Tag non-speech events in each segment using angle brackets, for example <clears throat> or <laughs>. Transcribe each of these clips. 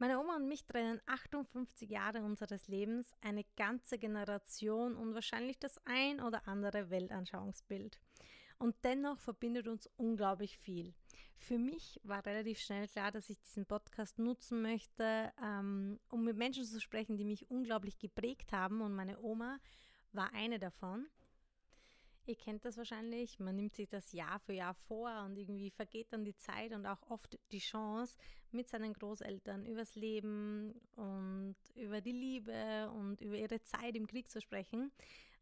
Meine Oma und mich trennen 58 Jahre unseres Lebens, eine ganze Generation und wahrscheinlich das ein oder andere Weltanschauungsbild. Und dennoch verbindet uns unglaublich viel. Für mich war relativ schnell klar, dass ich diesen Podcast nutzen möchte, ähm, um mit Menschen zu sprechen, die mich unglaublich geprägt haben. Und meine Oma war eine davon. Ihr kennt das wahrscheinlich, man nimmt sich das Jahr für Jahr vor und irgendwie vergeht dann die Zeit und auch oft die Chance, mit seinen Großeltern übers Leben und über die Liebe und über ihre Zeit im Krieg zu sprechen.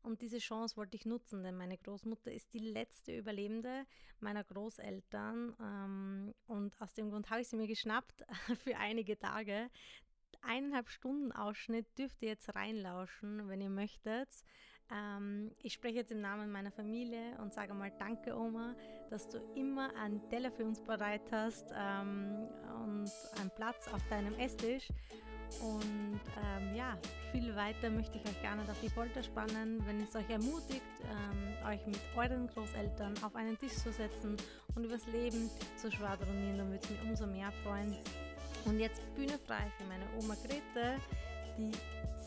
Und diese Chance wollte ich nutzen, denn meine Großmutter ist die letzte Überlebende meiner Großeltern. Ähm, und aus dem Grund habe ich sie mir geschnappt <laughs> für einige Tage, eineinhalb Stunden Ausschnitt dürft ihr jetzt reinlauschen, wenn ihr möchtet. Ähm, ich spreche jetzt im Namen meiner Familie und sage mal Danke, Oma, dass du immer einen Teller für uns bereit hast ähm, und einen Platz auf deinem Esstisch. Und ähm, ja, viel weiter möchte ich euch gar nicht auf die Folter spannen. Wenn es euch ermutigt, ähm, euch mit euren Großeltern auf einen Tisch zu setzen und übers Leben zu schwadronieren, dann würde es mich umso mehr freuen. Und jetzt Bühne frei für meine Oma Grete, die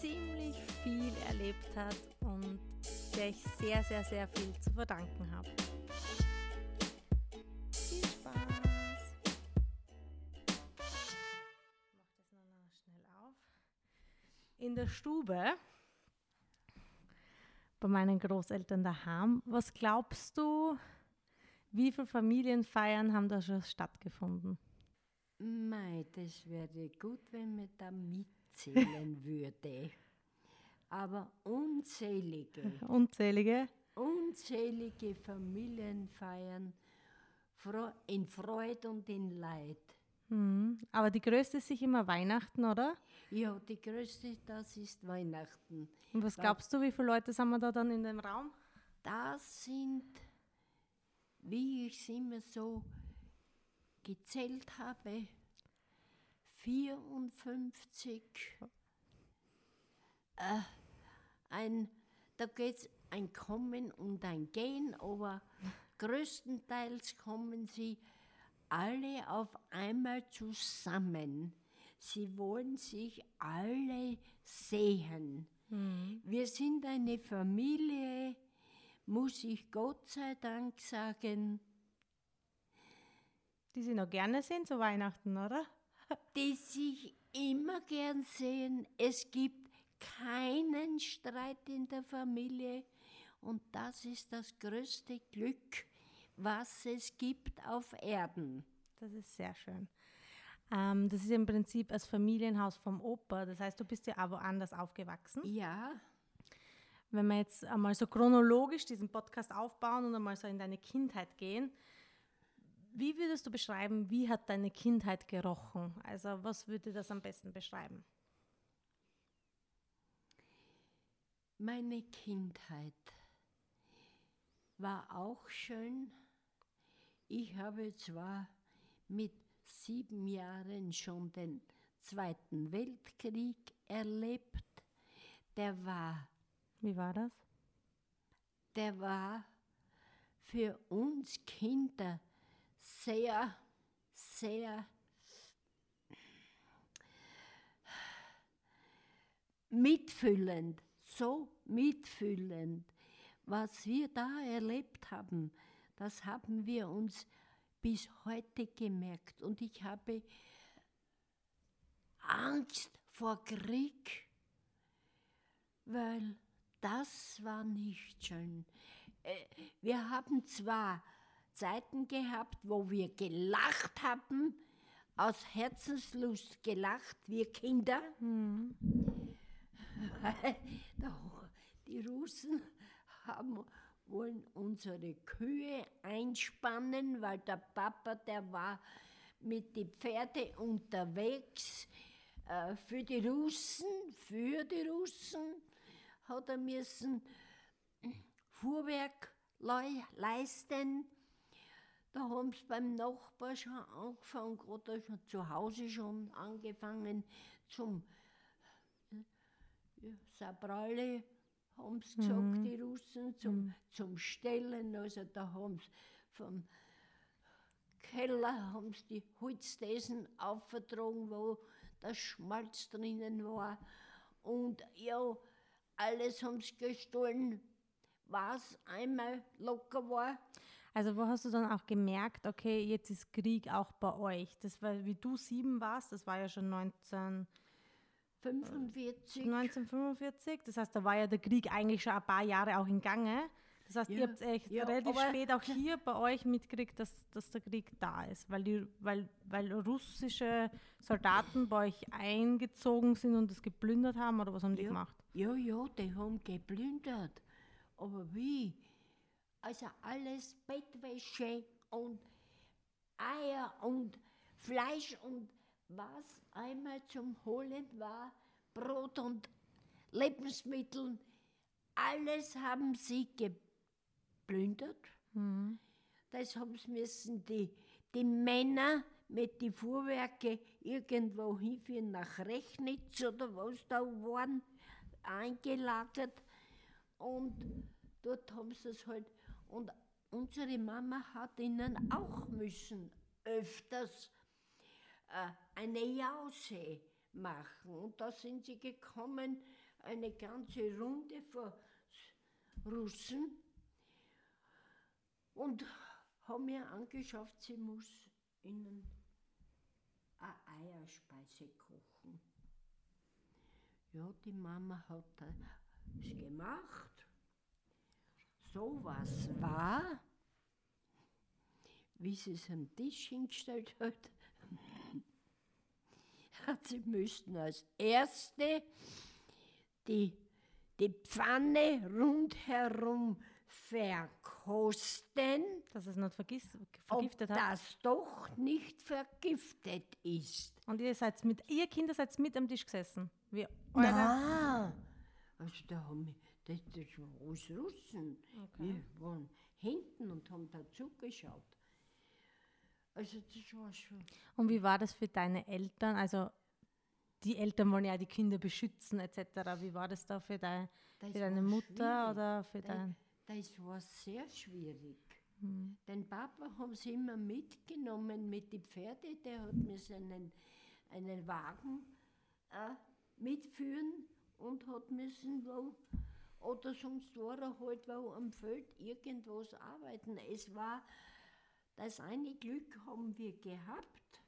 ziemlich viel erlebt hat und der ich sehr, sehr, sehr viel zu verdanken habe. Viel Spaß! Ich mache das noch schnell auf. In der Stube bei meinen Großeltern daheim. Was glaubst du, wie viele Familienfeiern haben da schon stattgefunden? Mei, das wäre gut, wenn man da mitzählen <laughs> würde. Aber unzählige. Unzählige? Unzählige Familienfeiern in Freude und in Leid. Mhm. Aber die größte ist sich immer Weihnachten, oder? Ja, die größte, das ist Weihnachten. Und was glaubst du, wie viele Leute sind wir da dann in dem Raum? Das sind, wie ich es immer so gezählt habe, 54. Äh, ein, da geht es ein Kommen und ein Gehen, aber größtenteils kommen sie alle auf einmal zusammen. Sie wollen sich alle sehen. Mhm. Wir sind eine Familie, muss ich Gott sei Dank sagen, die Sie noch gerne sehen zu Weihnachten, oder? Die sich immer gern sehen. Es gibt keinen Streit in der Familie und das ist das größte Glück, was es gibt auf Erden. Das ist sehr schön. Ähm, das ist im Prinzip das Familienhaus vom Opa. Das heißt, du bist ja aber anders aufgewachsen. Ja. Wenn wir jetzt einmal so chronologisch diesen Podcast aufbauen und einmal so in deine Kindheit gehen, wie würdest du beschreiben, wie hat deine Kindheit gerochen? Also was würde das am besten beschreiben? Meine Kindheit war auch schön. Ich habe zwar mit sieben Jahren schon den Zweiten Weltkrieg erlebt. Der war. Wie war das? Der war für uns Kinder sehr, sehr mitfühlend, so mitfühlend. Was wir da erlebt haben, das haben wir uns bis heute gemerkt. Und ich habe Angst vor Krieg, weil das war nicht schön. Äh, wir haben zwar Zeiten gehabt, wo wir gelacht haben, aus Herzenslust gelacht, wir Kinder. <laughs> Mhm. Die Russen haben, wollen unsere Kühe einspannen, weil der Papa, der war mit den Pferden unterwegs. Äh, für die Russen, für die Russen hat er müssen Fuhrwerk leisten da haben sie beim Nachbar schon angefangen, oder schon zu Hause schon angefangen zum ja, Sabrale, haben sie gesagt, mhm. die Russen, zum, mhm. zum Stellen. Also da haben sie vom Keller haben sie die Holzthesen aufgetragen, wo der Schmalz drinnen war. Und ja, alles haben sie gestohlen, was einmal locker war. Also wo hast du dann auch gemerkt, okay, jetzt ist Krieg auch bei euch? Das war, wie du sieben warst, das war ja schon 19, 45. 1945. Das heißt, da war ja der Krieg eigentlich schon ein paar Jahre auch in Gange. Das heißt, ihr Ja, habt echt ja, relativ spät auch <laughs> hier bei euch mitgekriegt, dass, dass der Krieg da ist, weil, die, weil, weil russische Soldaten bei euch eingezogen sind und es geplündert haben oder was haben die Ja. gemacht? Ja, ja, die haben geplündert. Aber wie? Also alles Bettwäsche und Eier und Fleisch und was einmal zum Holen war, Brot und Lebensmittel, alles haben sie geplündert. Das haben sie müssen die, die Männer mit den Fuhrwerke irgendwo hinführen nach Rechnitz oder was da waren, eingelagert. Und dort haben sie es halt. Und unsere Mama hat ihnen auch müssen öfters äh, eine Jause machen. Und da sind sie gekommen, eine ganze Runde von Russen und haben mir angeschafft, sie muss ihnen eine Eierspeise kochen. Ja, die Mama hat das gemacht. So was war, wie sie es am Tisch hingestellt hat, <laughs> hat sie müssten als Erste die, die Pfanne rundherum verkosten, Dass es nicht vergis ob vergiftet hat. das doch nicht vergiftet ist. Und ihr seid mit, ihr Kinder seid mit am Tisch gesessen. Wie eure, Nein! Also da haben wir, das, das war alles Russen. Wir waren hinten und haben dazu geschaut. Also das war schon. Und wie war das für deine Eltern? Also die Eltern wollen ja die Kinder beschützen etc. Wie war das da für, dein, Das für deine Mutter schwierig. oder für Das, dein... das war sehr schwierig. Hm. Den Papa haben sie immer mitgenommen mit den Pferde, der hat mir seinen einen Wagen äh, mitführen und hat müssen wo, oder sonst war er halt wo am Feld irgendwas arbeiten. Es war, das eine Glück haben wir gehabt,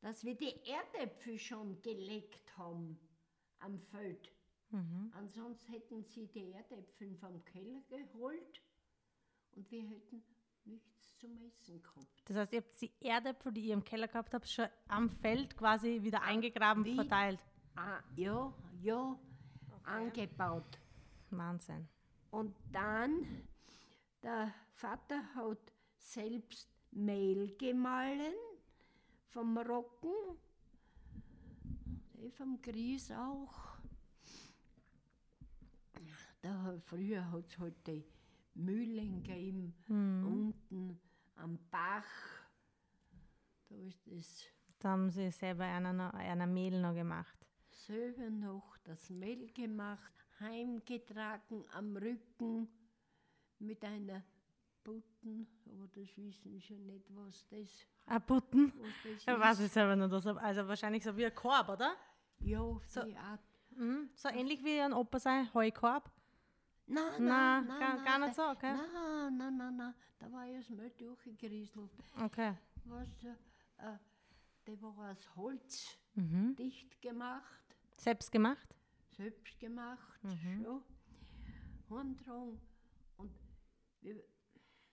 dass wir die Erdäpfel schon gelegt haben am Feld. Mhm. Ansonsten hätten sie die Erdäpfel vom Keller geholt und wir hätten nichts zum Essen gehabt. Das heißt, ihr habt die Erdäpfel, die ihr im Keller gehabt habt, schon am Feld quasi wieder eingegraben, wie? verteilt. Ah, ja, ja, angebaut. Wahnsinn. Und dann, der Vater hat selbst Mehl gemahlen vom Rocken, eh vom Grieß auch. Da, früher hat es halt die Mühlen gegeben, unten am Bach. Da ist das Da haben sie selber einer, noch- einer Mehl noch gemacht. Selber noch das Mehl gemacht, heimgetragen am Rücken mit einer Butten, aber das wissen schon nicht, was das, Ah, Butten? was ist. weiß ich selber nicht. Also, also wahrscheinlich so wie ein Korb, oder? Ja, So- die Art. Mhm. So ähnlich wie ein Opa sein Heukorb. Nein, Nein, nein, gar- nein, gar nicht da- so, okay. Nein, nein, nein, nein, da war ja das Mehl durchgerieselt. Okay. Was, äh, äh, der war aus Holz Mhm. dicht gemacht. Selbst gemacht? selbst gemacht, Mhm. schon, heimgetragen. Und wir,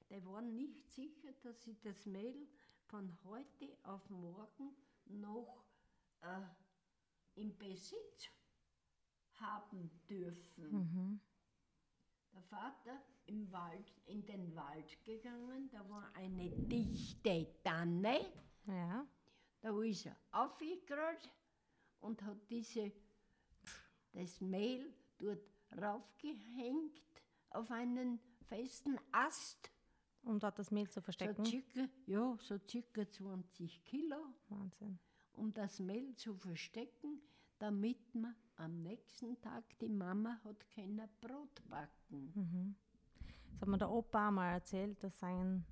die waren nicht sicher, dass sie das Mehl von heute auf morgen noch äh, im Besitz haben dürfen. Mhm. Der Vater im Wald, in den Wald gegangen, da war eine dichte Tanne. Ja. Da ist er aufgekrallt und hat diese, das Mehl dort raufgehängt auf einen festen Ast. Um dort das Mehl zu So verstecken. circa, ja, so circa 20 Kilo, Wahnsinn. um das Mehl zu verstecken, damit man am nächsten Tag die Mama hat kein Brot backen. Das hat mir der Opa mal erzählt, dass sein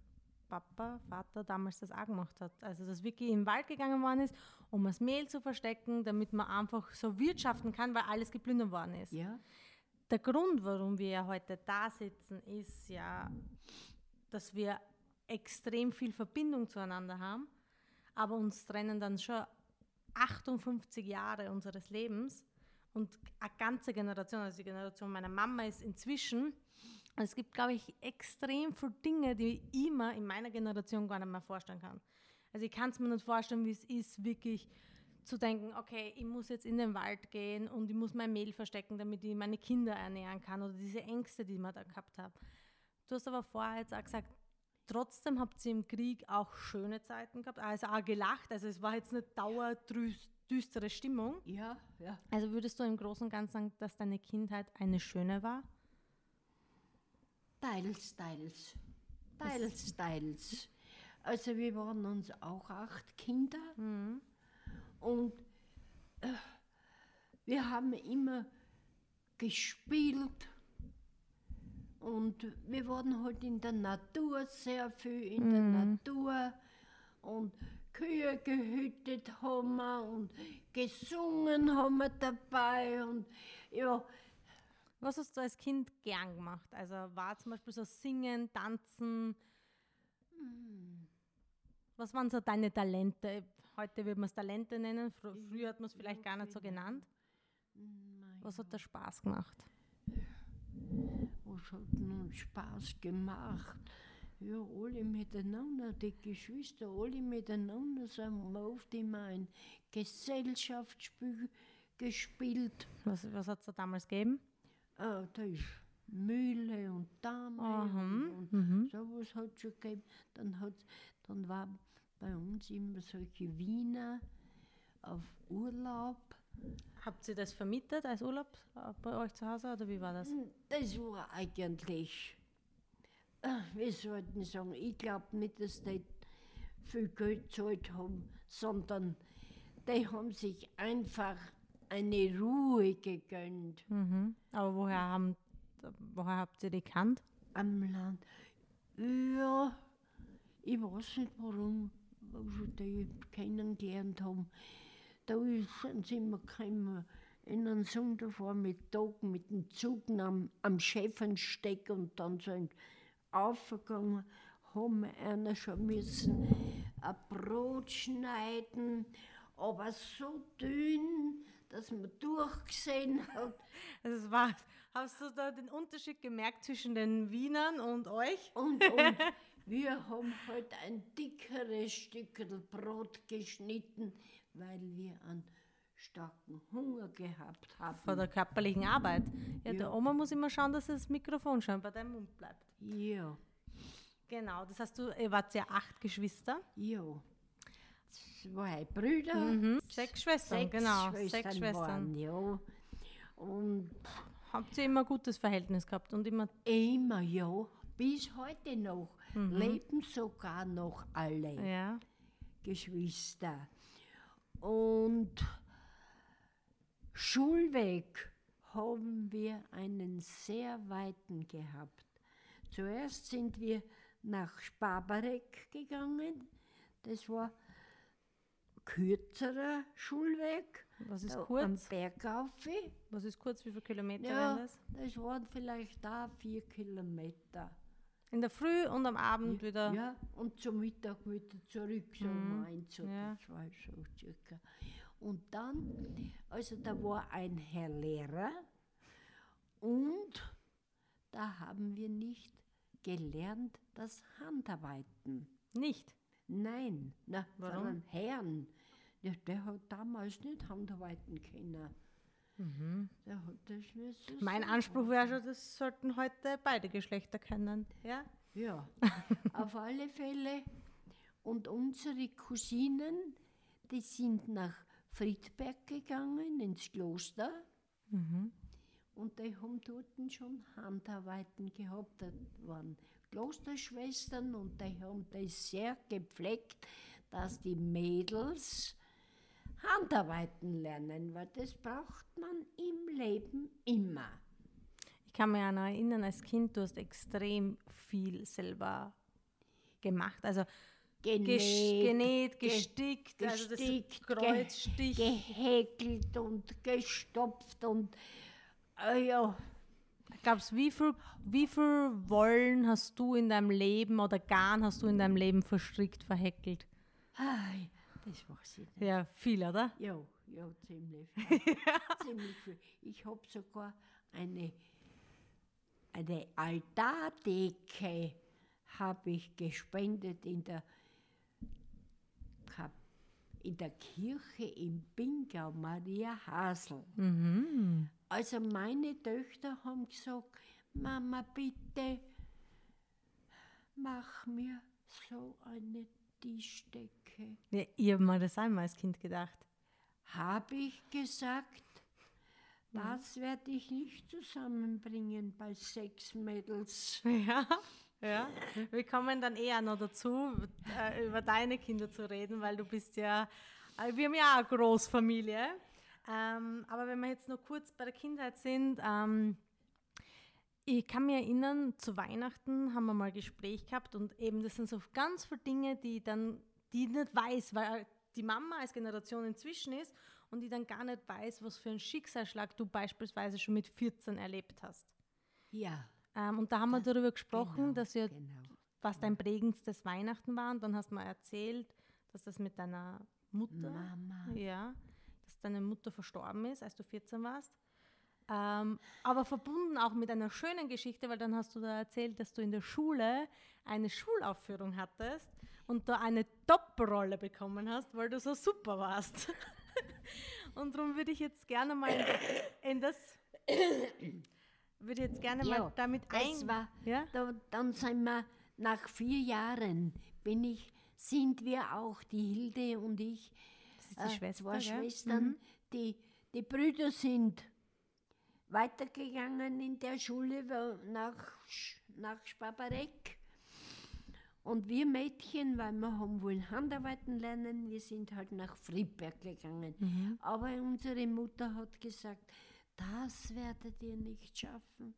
Papa, Vater damals das auch gemacht hat. Also, dass wirklich im Wald gegangen worden ist, um das Mehl zu verstecken, damit man einfach so wirtschaften kann, weil alles geplündert worden ist. Ja, Der Grund, warum wir ja heute da sitzen, ist ja, dass wir extrem viel Verbindung zueinander haben, aber uns trennen dann schon 58 Jahre unseres Lebens und eine ganze Generation, also die Generation meiner Mama ist inzwischen, es gibt, glaube ich, extrem viele Dinge, die ich mir in meiner Generation gar nicht mehr vorstellen kann. Also ich kann es mir nicht vorstellen, wie es ist, wirklich zu denken, okay, ich muss jetzt in den Wald gehen und ich muss mein Mehl verstecken, damit ich meine Kinder ernähren kann oder diese Ängste, die man da gehabt hat. Du hast aber vorher jetzt auch gesagt, trotzdem habt ihr im Krieg auch schöne Zeiten gehabt, also auch gelacht, also es war jetzt nicht dauerdüstere Stimmung. ja, ja. Also würdest du im Großen und Ganzen sagen, dass deine Kindheit eine schöne war? Teils, teils. Teils, teils. Also wir waren uns auch acht Kinder. Und äh, wir haben immer gespielt. Und wir waren halt in der Natur sehr viel in der Natur. Und Kühe gehütet haben wir und gesungen haben wir dabei. Und ja, Was hast du als Kind gern gemacht? Also war zum Beispiel so Singen, Tanzen? Was waren so deine Talente? Heute würde man es Talente nennen, fr früher hat man es vielleicht gar nicht so genannt. Was hat da Spaß gemacht? Was hat nun Spaß gemacht? Ja, alle miteinander, die Geschwister, alle miteinander sind wir oft immer ein Gesellschaftsspiel gespielt. Was, was hat es da damals gegeben? Ah, da ist Mühle und Dame Aha, und, und sowas hat schon gegeben. Dann, hat, dann war bei uns immer solche Wiener auf Urlaub. Habt ihr das vermietet als Urlaub bei euch zu Hause oder wie war das? Das war eigentlich, äh, wie sollten sagen, ich glaube nicht, dass die viel Geld gezahlt haben, sondern die haben sich einfach eine Ruhe gegönnt Mhm. Aber woher, haben, woher habt ihr die gekannt? am Land. Ja, ich weiß nicht warum, wo sie die kennengelernt haben. Da sind sie immer gekommen in einen Sonntag mit dem Zug am, am Schäfensteck und dann sind aufgegangen, haben einer schon müssen ein Brot schneiden, aber so dünn, dass man durchgesehen hat. Also es war, hast du da den Unterschied gemerkt zwischen den Wienern und euch? Und, und <laughs> wir haben halt ein dickeres Stückel Brot geschnitten, weil wir einen starken Hunger gehabt haben. Vor der körperlichen Arbeit. Ja, Ja. der Oma muss immer schauen, dass das Mikrofon schon bei deinem Mund bleibt. Ja, Genau, das heißt, du, ihr wart ja acht Geschwister. ja. Zwei Brüder, Mhm. Sechs Schwestern, sechs genau. Schwestern, sechs Schwestern. Waren, ja. Und Habt ihr immer ein gutes Verhältnis gehabt und immer. immer, ja, bis heute noch, leben sogar noch alle. Ja. Geschwister. Und Schulweg haben wir einen sehr weiten gehabt. Zuerst sind wir nach Spabarek gegangen. Das war kürzerer Schulweg. Was ist da Am kurz? Bergauf. Was ist kurz? Wie viele Kilometer Ja, das? das waren vielleicht da vier Kilometer. In der Früh und am Abend wieder. Ja, und zum Mittag wieder zurück, so um eins oder ja. zwei, so circa. Und dann, also da war ein Herr Lehrer und da haben wir nicht gelernt das Handarbeiten. Nicht. Nein, na, Warum? von einem Herrn. Ja, der hat damals nicht Handarbeiten können. Der hat das so Mein Anspruch wäre schon, das sollten heute beide Geschlechter kennen. Ja? Ja, auf alle Fälle. Und unsere Cousinen, die sind nach Friedberg gegangen, ins Kloster. Und die haben dort schon Handarbeiten gehabt. Das waren Klosterschwestern und die haben das sehr gepflegt, dass die Mädels Handarbeiten lernen, weil das braucht man im Leben immer. Ich kann mich noch erinnern, als Kind, du hast extrem viel selber gemacht? Also Genäht, genäht, ge- gestickt, also das gestickt, Kreuzstich. ge gehäkelt und gestopft und äh, ja, Glaubst wie viel, wie viel Wollen hast du in deinem Leben oder Garn hast du in deinem Leben verstrickt, verhäkelt? ai, das weiß ich nicht. Ja, viel, oder? Ja, ja, ziemlich viel. <laughs> ziemlich viel. Ich habe sogar eine, eine Altardecke habe ich gespendet in der, in der Kirche in Bingau, Maria Hasel. Mhm. Also meine Töchter haben gesagt, Mama, bitte mach mir so eine Tischdecke. Ja, ich habe mir das einmal als Kind gedacht. Habe ich gesagt, das werde ich nicht zusammenbringen bei sechs Mädels. <laughs> Ja, ja. Wir kommen dann eher noch dazu, äh, über deine Kinder zu reden, weil du bist ja, äh, wir haben ja auch eine Großfamilie. Ähm, aber wenn wir jetzt noch kurz bei der Kindheit sind, ähm, ich kann mich erinnern, zu Weihnachten haben wir mal ein Gespräch gehabt und eben das sind so ganz viele Dinge, die dann, die ich nicht weiß, weil die Mama als Generation inzwischen ist und die dann gar nicht weiß, was für einen Schicksalsschlag du beispielsweise schon mit 14 erlebt hast. Ja, Ähm, und da haben wir darüber gesprochen, genau, dass ja, genau. was dein prägendstes Weihnachten war. Und dann hast du mal erzählt, dass das mit deiner Mutter, Mama. ja, deine Mutter verstorben ist, als du 14 warst. Ähm, aber verbunden auch mit einer schönen Geschichte, weil dann hast du da erzählt, dass du in der Schule eine Schulaufführung hattest und da eine Top-Rolle bekommen hast, weil du so super warst. <laughs> und darum würde ich jetzt gerne mal in das würde jetzt gerne Ja, mal damit ein. war, ja? da, dann sind wir, nach vier Jahren bin ich, sind wir auch, die Hilde und ich, ist die äh, Schwester, zwei gell? Schwestern, Mhm. die, die Brüder sind weitergegangen in der Schule nach, nach Spabarek. Und wir Mädchen, weil wir haben wollen Handarbeiten lernen, wir sind halt nach Friedberg gegangen. Mhm. Aber unsere Mutter hat gesagt, das werdet ihr nicht schaffen.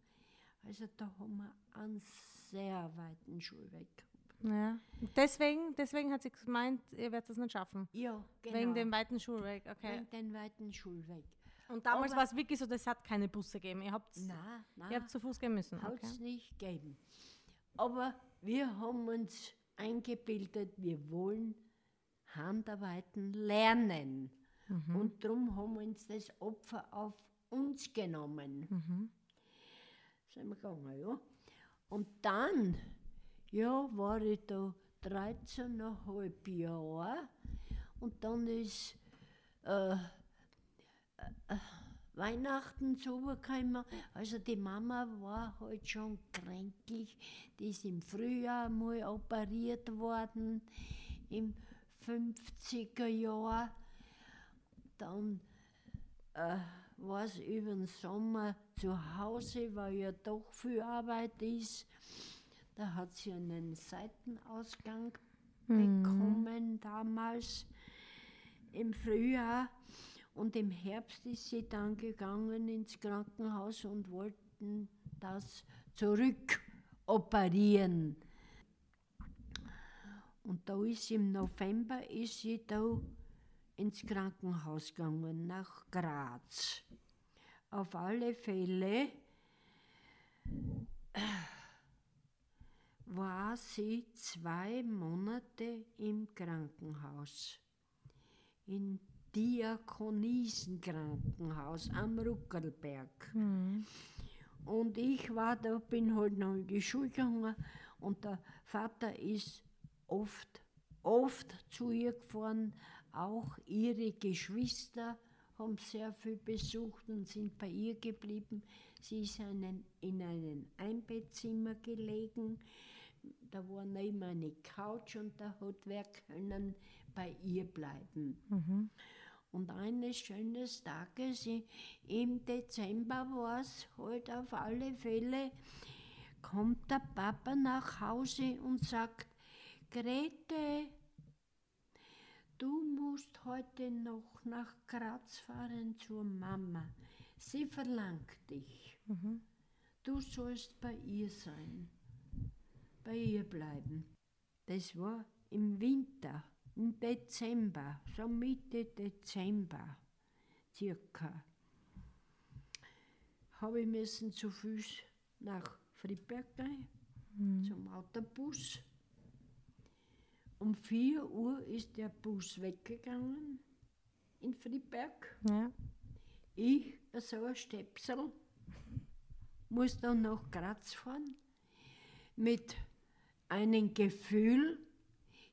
Also da haben wir einen sehr weiten Schulweg gehabt. Ja. Deswegen, deswegen hat sie gemeint, ihr werdet es nicht schaffen. Ja, genau. Wegen dem weiten Schulweg, okay. Wegen den weiten Schulweg. Und damals war es wirklich so, das hat keine Busse gegeben. Ihr habt, zu Fuß gehen müssen. hat Okay. es nicht gegeben. Aber wir haben uns eingebildet, wir wollen Handarbeiten lernen. Mhm. Und darum haben wir uns das Opfer auf uns genommen. Mhm. Sind wir gegangen, ja. Und dann, ja, war ich da 13,5 Jahre und dann ist äh, äh, Weihnachten zugekommen. Also die Mama war halt schon kränklich. Die ist im Frühjahr mal operiert worden, im 50er Jahr. Dann äh, war es über den Sommer zu Hause, weil ja doch viel Arbeit ist. Da hat sie einen Seitenausgang bekommen damals im Frühjahr. Und im Herbst ist sie dann gegangen ins Krankenhaus und wollten das zurückoperieren. Und da ist im November ist sie da ins Krankenhaus gegangen, nach Graz. Auf alle Fälle war sie zwei Monate im Krankenhaus. In Diakoniesenkrankenhaus am Ruckelberg. Mhm. Und ich war da, bin halt noch in die Schule gegangen und der Vater ist oft, oft zu ihr gefahren. Auch ihre Geschwister haben sehr viel besucht und sind bei ihr geblieben. Sie ist einen, in einem Einbettzimmer gelegen. Da war neben eine Couch und da hat wer können bei ihr bleiben. Mhm. Und eines schönes Tages im Dezember war es halt auf alle Fälle, kommt der Papa nach Hause und sagt, Grete, du musst heute noch nach Graz fahren zur Mama. Sie verlangt dich. Mhm. Du sollst bei ihr sein, bei ihr bleiben. Das war im Winter, im Dezember, so Mitte Dezember circa. Habe ich müssen zu Fuß nach Friedberg gehen, zum Autobus. Um 4 Uhr ist der Bus weggegangen in Friedberg. Ja. Ich, so ein Stepsel, muss dann nach Graz fahren mit einem Gefühl,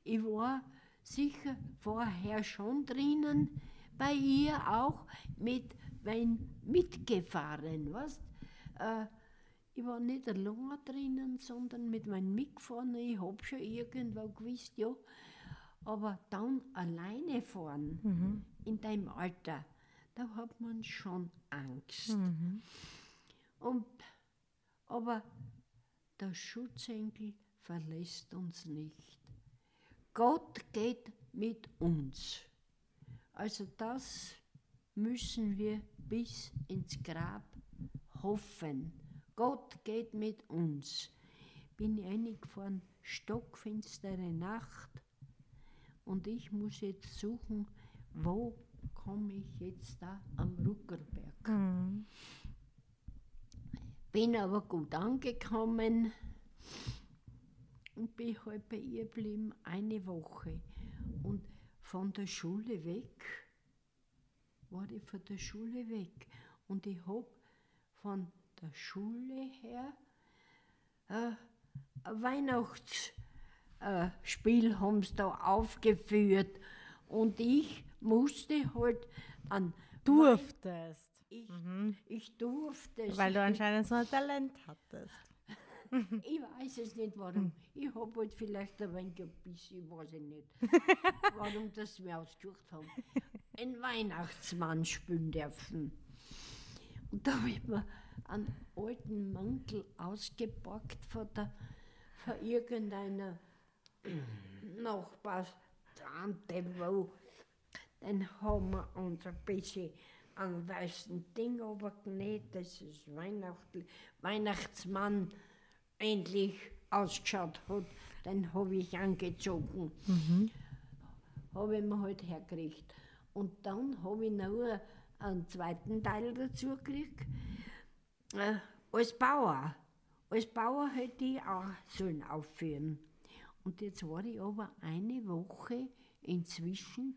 ich war sicher vorher schon drinnen, bei ihr auch mit wenn mitgefahren, weißt? Äh, ich war nicht allein drinnen, sondern mit meinem Mitgefahren. Ich habe schon irgendwo gewusst, ja. Aber dann alleine fahren, in deinem Alter, da hat man schon Angst. Und, aber der Schutzengel verlässt uns nicht. Gott geht mit uns. Also das müssen wir bis ins Grab hoffen. Gott geht mit uns. Bin ich eingefahren, stockfinstere Nacht und ich muss jetzt suchen, wo komme ich jetzt da am Ruckerberg. Mhm. Bin aber gut angekommen und bin halt bei ihr geblieben eine Woche. Und von der Schule weg, war ich von der Schule weg. Und ich hab von der Schule her äh, ein Weihnachtsspiel äh, haben sie da aufgeführt. Und ich musste halt an. Durftest. Ich, ich durfte es. Weil du anscheinend so ein Talent hattest. <laughs> Ich weiß es nicht warum. Ich habe halt vielleicht ein wenig ein bisschen, weiß ich nicht, <laughs> warum das wir ausgesucht haben. Ein Weihnachtsmann spielen dürfen. Und da habe ich mir einen alten Mantel ausgepackt von, der, von irgendeiner <clears throat> Nachbarstante, wo dann haben wir uns ein bisschen an weißen Ding runtergenäht, dass es Weihnachtl Weihnachtsmann endlich ausgeschaut hat. Den habe ich angezogen. Habe ich mir halt hergekriegt. Und dann habe ich noch einen zweiten Teil dazu gekriegt. Äh, als Bauer. Als Bauer hätte ich auch sollen aufführen. Und jetzt war ich aber eine Woche inzwischen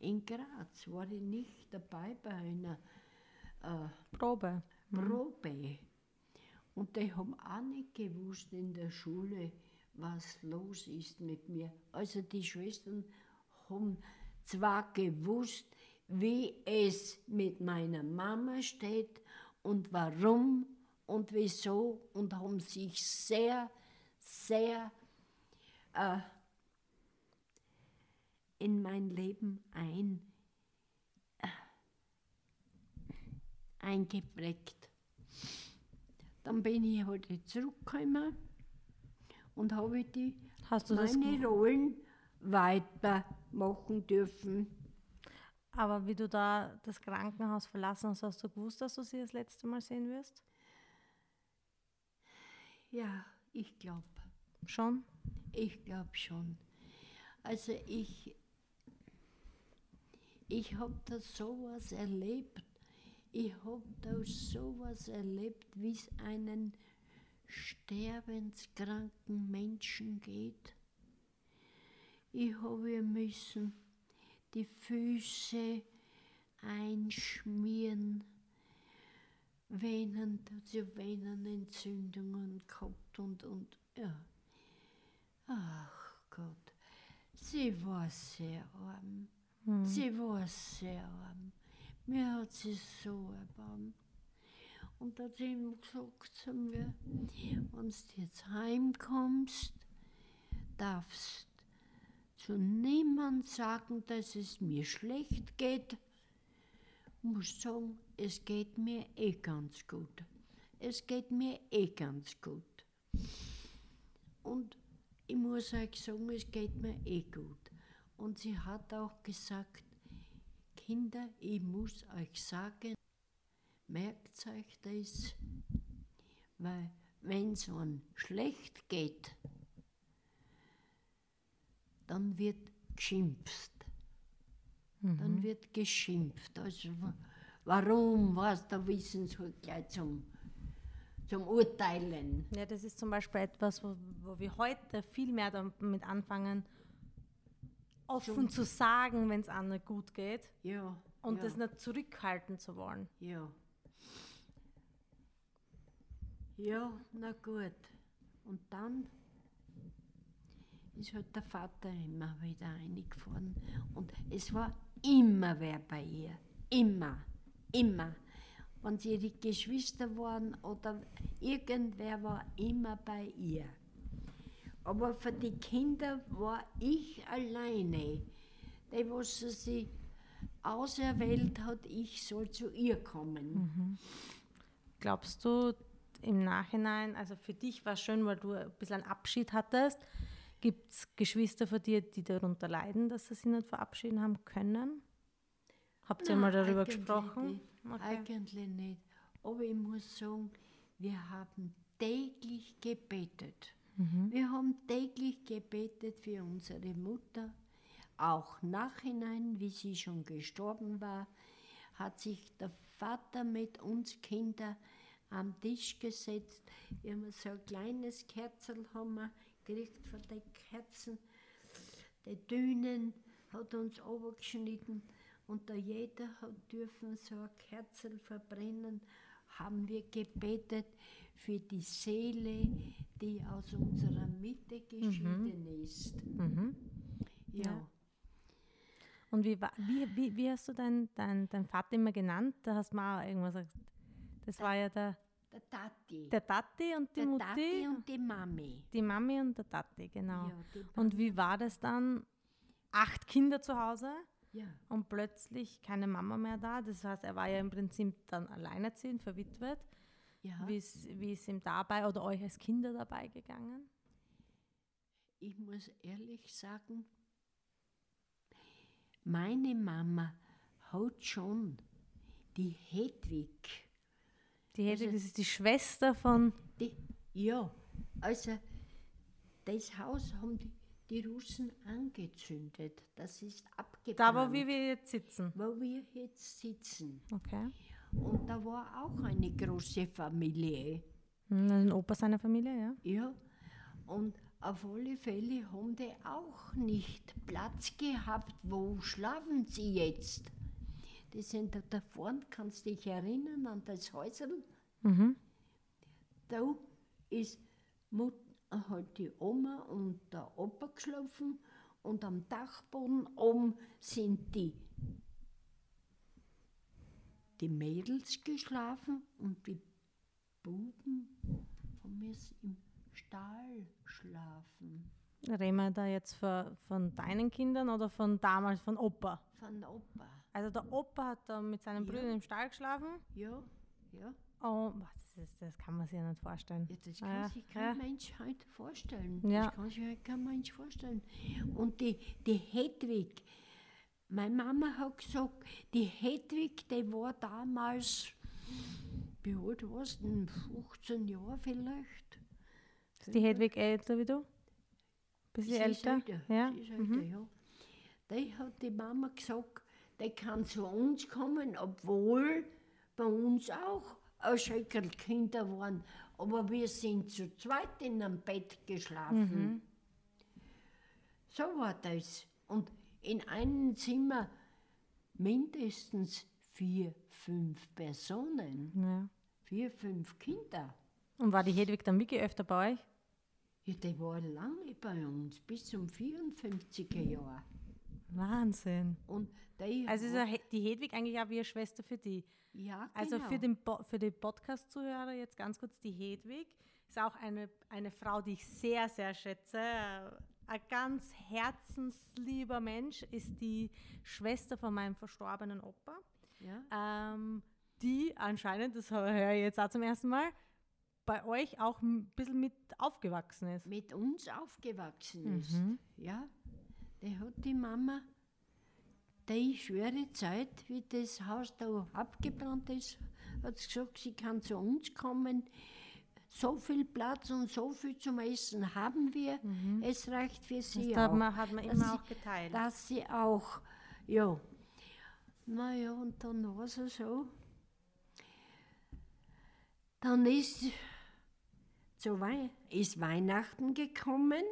in Graz. War ich nicht dabei bei einer äh, Probe. Probe. Und die haben auch nicht gewusst in der Schule, was los ist mit mir. Also die Schwestern haben zwar gewusst, wie es mit meiner Mama steht und warum und wieso und haben sich sehr, sehr äh, in mein Leben ein, äh, eingeprägt. Dann bin ich halt zurückgekommen und habe die Hast du meine Rollen weitermachen dürfen. Aber wie du da das Krankenhaus verlassen hast, hast du gewusst, dass du sie das letzte Mal sehen wirst? Ja, ich glaube, Schon? ich glaube schon. Also ich, ich habe da sowas erlebt. Ich habe da sowas erlebt, wie es einen sterbenskranken Menschen geht. Ich habe müssen die Füße einschmieren, Venen, also Venenentzündungen gehabt und, und ja. Ach Gott, sie war sehr arm. Sie war sehr arm. Mir hat sie so erbarmt. Und da hat sie immer gesagt zu mir, wenn du jetzt heimkommst, darfst zu niemand sagen, dass es mir schlecht geht. Muss sagen, es geht mir eh ganz gut. Es geht mir eh ganz gut. Und ich muss euch sagen, es geht mir eh gut. Und sie hat auch gesagt, Kinder, ich muss euch sagen, merkt euch das, weil wenn es einem schlecht geht, dann wird geschimpft. Dann wird geschimpft. Also wa- warum, was, da wissen sie halt gleich zum, zum Urteilen. Ja, das ist zum Beispiel etwas, wo, wo wir heute viel mehr damit anfangen, offen zu sagen, wenn es anderen gut geht Ja. und ja, das nicht zurückhalten zu wollen. Ja. Ja, na gut. Und dann ist halt der Vater immer wieder eingefahren. Und es war immer wer bei ihr. Immer. Immer. Wenn sie ihre Geschwister waren oder irgendwer war immer bei ihr. Aber für die Kinder war ich alleine. Die, was sie sich auserwählt hat, ich soll zu ihr kommen. Glaubst du im Nachhinein, also für dich war es schön, weil du ein bisschen einen Abschied hattest, gibt es Geschwister von dir, die darunter leiden, dass sie sich nicht verabschieden haben können? Habt ihr Nein, mal darüber gesprochen? Nicht. Eigentlich nicht. Aber ich muss sagen, wir haben täglich gebetet. Wir haben täglich gebetet für unsere Mutter. Auch nachhinein, wie sie schon gestorben war, hat sich der Vater mit uns Kinder am Tisch gesetzt. Wir haben so ein kleines Kerzel haben wir gekriegt von den Kerzen. Die Dünen hat uns geschnitten und da jeder hat dürfen so ein Kerzel verbrennen, haben wir gebetet für die Seele, die aus unserer Mitte geschieden ist. Ja. Ja. Und wie, wie, wie, wie hast du deinen dein, dein Vater immer genannt? Da hast du mal auch irgendwas gesagt. Das war ja der, der Tati. der Tati und die der Mutti. Tati und die Mami. die Mami und der Tati, genau. Ja, und wie war das dann? Acht Kinder zu Hause Ja, und plötzlich keine Mama mehr da. Das heißt, er war ja im Prinzip dann alleinerziehend, verwitwet. Ja. Wie ist, wie ist ihm dabei oder euch als Kinder dabei gegangen? ich muss ehrlich sagen, meine Mama hat schon die Hedwig, Die Hedwig, Also- das ist die Schwester von. die, ja, also das Haus haben die, die Russen angezündet. Das ist abgebrannt. Da, wo wir wir jetzt sitzen. wo wir jetzt sitzen. Okay. Und da war auch eine große Familie. Hm, Ein Opa seiner Familie, ja. Ja, und auf alle Fälle haben die auch nicht Platz gehabt. Wo schlafen sie jetzt? Die sind da, da vorne, kannst dich erinnern an das Häusel? Mhm. Da ist Mut, halt die Oma und der Opa geschlafen und am Dachboden oben sind die, die Mädels geschlafen und die Buben haben jetzt im Stall schlafen. Reden wir da jetzt von, von deinen Kindern oder von damals, von Opa? Von Opa. Also der Opa hat da mit seinen Ja. Brüdern im Stall geschlafen. Ja, ja. Oh, das, ist, das kann man sich ja nicht vorstellen. Ja, das Ah, kann ja, sich kein ja. Mensch heute vorstellen. Ja. Das kann sich heute kein Mensch vorstellen. Und die, die Hedwig, meine Mama hat gesagt, die Hedwig, die war damals, wie alt warst du denn? 15 Jahre vielleicht? Ist die Hedwig älter wie du? Bisschen Sie ist älter? Ja. Sie ist älter, ja. Die hat die Mama gesagt, die kann zu uns kommen, obwohl bei uns auch ein Schöckerl Kinder waren. Aber wir sind zu zweit in einem Bett geschlafen. So war das. Und in einem Zimmer mindestens vier, fünf Personen, ja. vier, fünf Kinder. Und war die Hedwig dann wirklich öfter bei euch? Ja, die war lange bei uns, bis zum 54er Jahr. Wahnsinn. Und Also ist ja die Hedwig eigentlich auch wie eine Schwester für die. Ja, Also genau. für, den Bo für die Podcast-Zuhörer jetzt ganz kurz, die Hedwig ist auch eine, eine Frau, die ich sehr, sehr schätze. Ein ganz herzenslieber Mensch ist die Schwester von meinem verstorbenen Opa, ja? ähm, die anscheinend, das höre ich jetzt auch zum ersten Mal, bei euch auch ein bisschen mit aufgewachsen ist. mit uns aufgewachsen ist. Mhm. Ja, die hat die Mama die schwere Zeit, wie das Haus da abgebrannt ist, hat sie gesagt, sie kann zu uns kommen. So viel Platz und so viel zum Essen haben wir. Es reicht für sie Das hat auch. man, hat man immer sie- auch geteilt. Dass sie auch, ja. Naja, und dann war es so. Dann ist, zu Wei ist Weihnachten gekommen.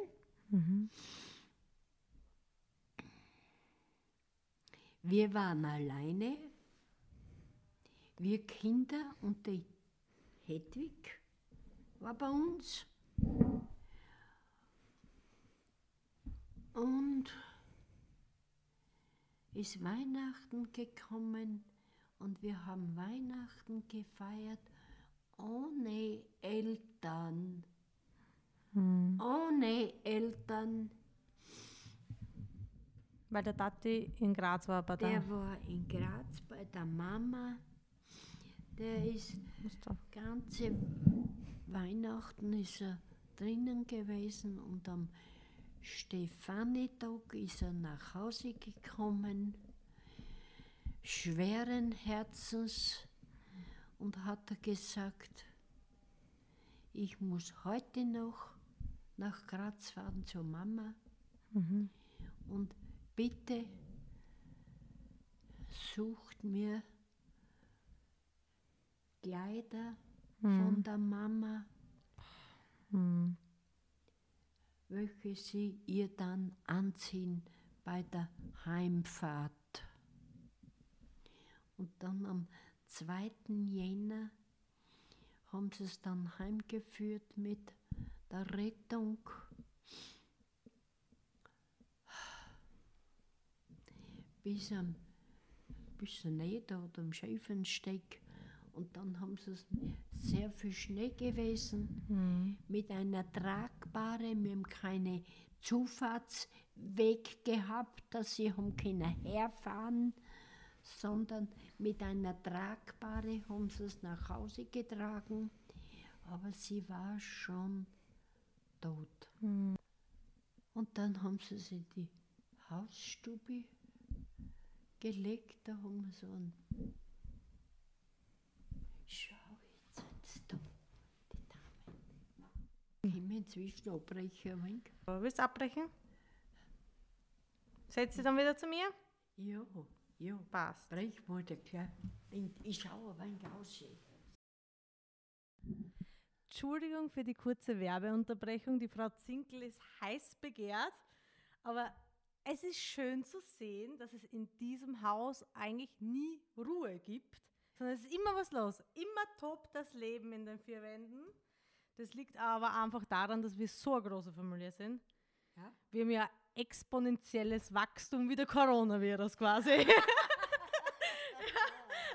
Wir waren alleine, wir Kinder und die Hedwig war bei uns. Und ist Weihnachten gekommen und wir haben Weihnachten gefeiert ohne Eltern. Ohne Eltern. Weil der Tati in Graz war bei der. Der war in Graz bei der Mama. Der ist ganze Weihnachten ist er drinnen gewesen und am Stefanitag ist er nach Hause gekommen, schweren Herzens und hat er gesagt, ich muss heute noch nach Graz fahren zur Mama und bitte sucht mir Kleider von der Mama, welche sie ihr dann anziehen bei der Heimfahrt. Und dann am 2. Jänner haben sie es dann heimgeführt mit der Rettung. Bis am bis da oder am Schäfensteig. Und dann haben sie es sehr viel Schnee gewesen. Mit einer tragbaren, wir haben keine Zufahrtsweg gehabt, dass sie haben können herfahren, sondern mit einer tragbare haben sie es nach Hause getragen, aber sie war schon tot. Und dann haben sie es in die Hausstube gelegt, da haben wir so ein Schau, jetzt sind's da, die Damen. Können wir inzwischen abbrechen wenig? Willst du abbrechen? Setz dich dann wieder zu mir? Ja, ja. Passt. Brech mal der Kleine. Ich schaue ein wenig aus. Entschuldigung für die kurze Werbeunterbrechung. Die Frau Zinkel ist heiß begehrt. Aber es ist schön zu sehen, dass es in diesem Haus eigentlich nie Ruhe gibt, sondern es ist immer was los. Immer tobt das Leben in den vier Wänden. Das liegt aber einfach daran, dass wir so eine große Familie sind. Ja? Wir haben ja exponentielles Wachstum wie der Coronavirus quasi. <laughs>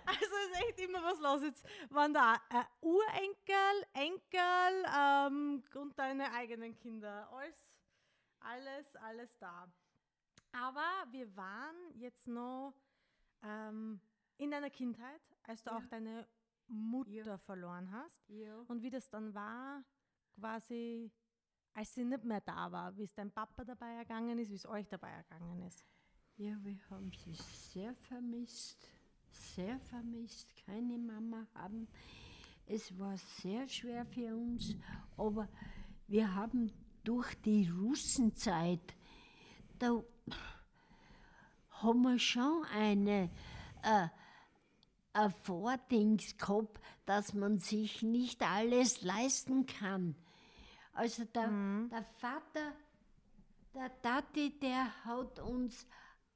Also ist echt immer was los. Jetzt waren da äh, Urenkel, Enkel ähm, und deine eigenen Kinder. Alles, alles, alles da. Aber wir waren jetzt noch ähm, in deiner Kindheit, als du Ja. auch deine Mutter Ja. verloren hast. Ja. Und wie das dann war, quasi, als sie nicht mehr da war, wie es dein Papa dabei ergangen ist, wie es euch dabei ergangen ist. Ja, wir haben sie sehr vermisst, sehr vermisst, keine Mama haben. Es war sehr schwer für uns, aber wir haben durch die Russenzeit, da haben wir schon eine, äh, ein Vordings gehabt, dass man sich nicht alles leisten kann. Also der, der Vater der Tati, der hat uns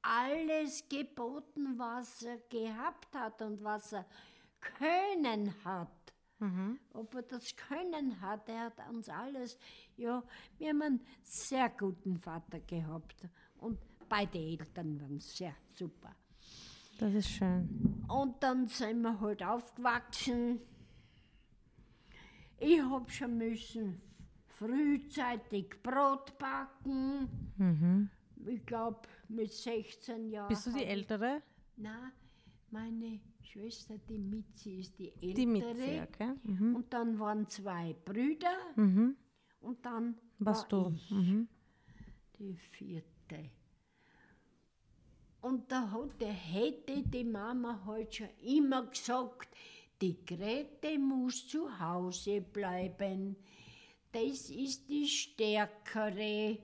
alles geboten, was er gehabt hat und was er können hat. Ob er das können hat, er hat uns alles, ja, wir haben einen sehr guten Vater gehabt. Und beide Eltern waren sehr super. Das ist schön. Und dann sind wir halt aufgewachsen. Ich hab schon müssen frühzeitig Brot backen. Ich glaube, mit 16 Jahren. Bist du die Ältere? Nein, meine Schwester, die Mitzi, ist die ältere. Die Mitzi, okay. Mhm. Und dann waren zwei Brüder. Mhm. Und dann Was war du? ich Mhm. die vierte. Und da hat, der hätte die Mama halt schon immer gesagt, Die Grete muss zu Hause bleiben. Das ist die Stärkere.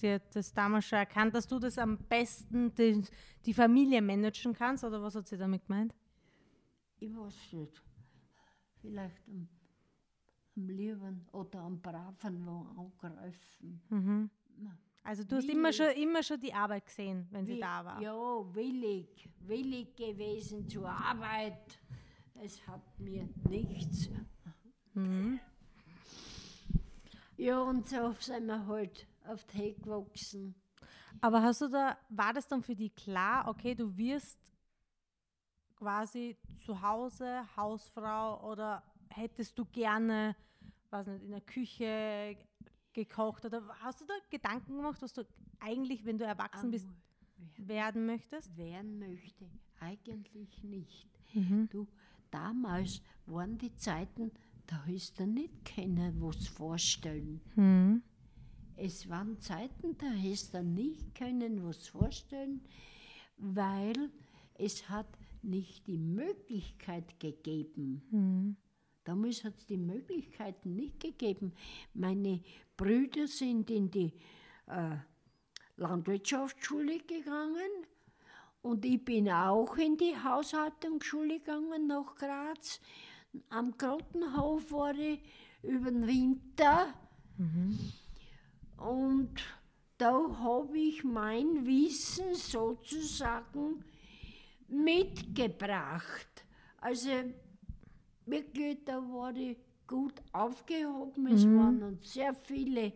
Die hat das damals schon erkannt, dass du das am besten die, die Familie managen kannst, oder was hat sie damit gemeint? Ich weiß nicht. Vielleicht am, am lieben oder am braven wo angreifen. Mhm. Also du hast Wie- immer schon, immer schon die Arbeit gesehen, wenn sie Wie- da war. Ja, willig, willig gewesen zur Arbeit. Es hat mir nichts. Mhm. Ja, und so sind wir halt auf die Hecke gewachsen. Aber hast du da, war das dann für dich klar, okay, du wirst quasi zu Hause Hausfrau oder hättest du gerne, weiß nicht, in der Küche gekocht oder hast du da Gedanken gemacht, was du eigentlich, wenn du erwachsen bist, werden möchtest? Werden möchte, eigentlich nicht. Mhm. Du, damals waren die Zeiten, da hast du nicht können was vorstellen. Mhm. Es waren Zeiten, da hast du nicht können was vorstellen, weil es hat nicht die Möglichkeit gegeben. Mhm. Damals hat es die Möglichkeiten nicht gegeben. Meine Brüder sind in die äh, Landwirtschaftsschule gegangen und ich bin auch in die Haushaltungsschule gegangen nach Graz. Am Grottenhof war ich über den Winter und da habe ich mein Wissen sozusagen mitgebracht. Also wirklich, da war ich gut aufgehoben. Es waren uns sehr viele